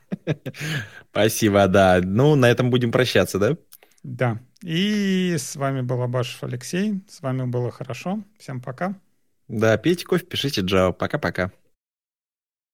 Спасибо, да. Ну, на этом будем прощаться, да? Да. И с вами был Абашев Алексей. С вами было хорошо. Всем пока. Да, пейте кофе, пишите Java. Пока-пока.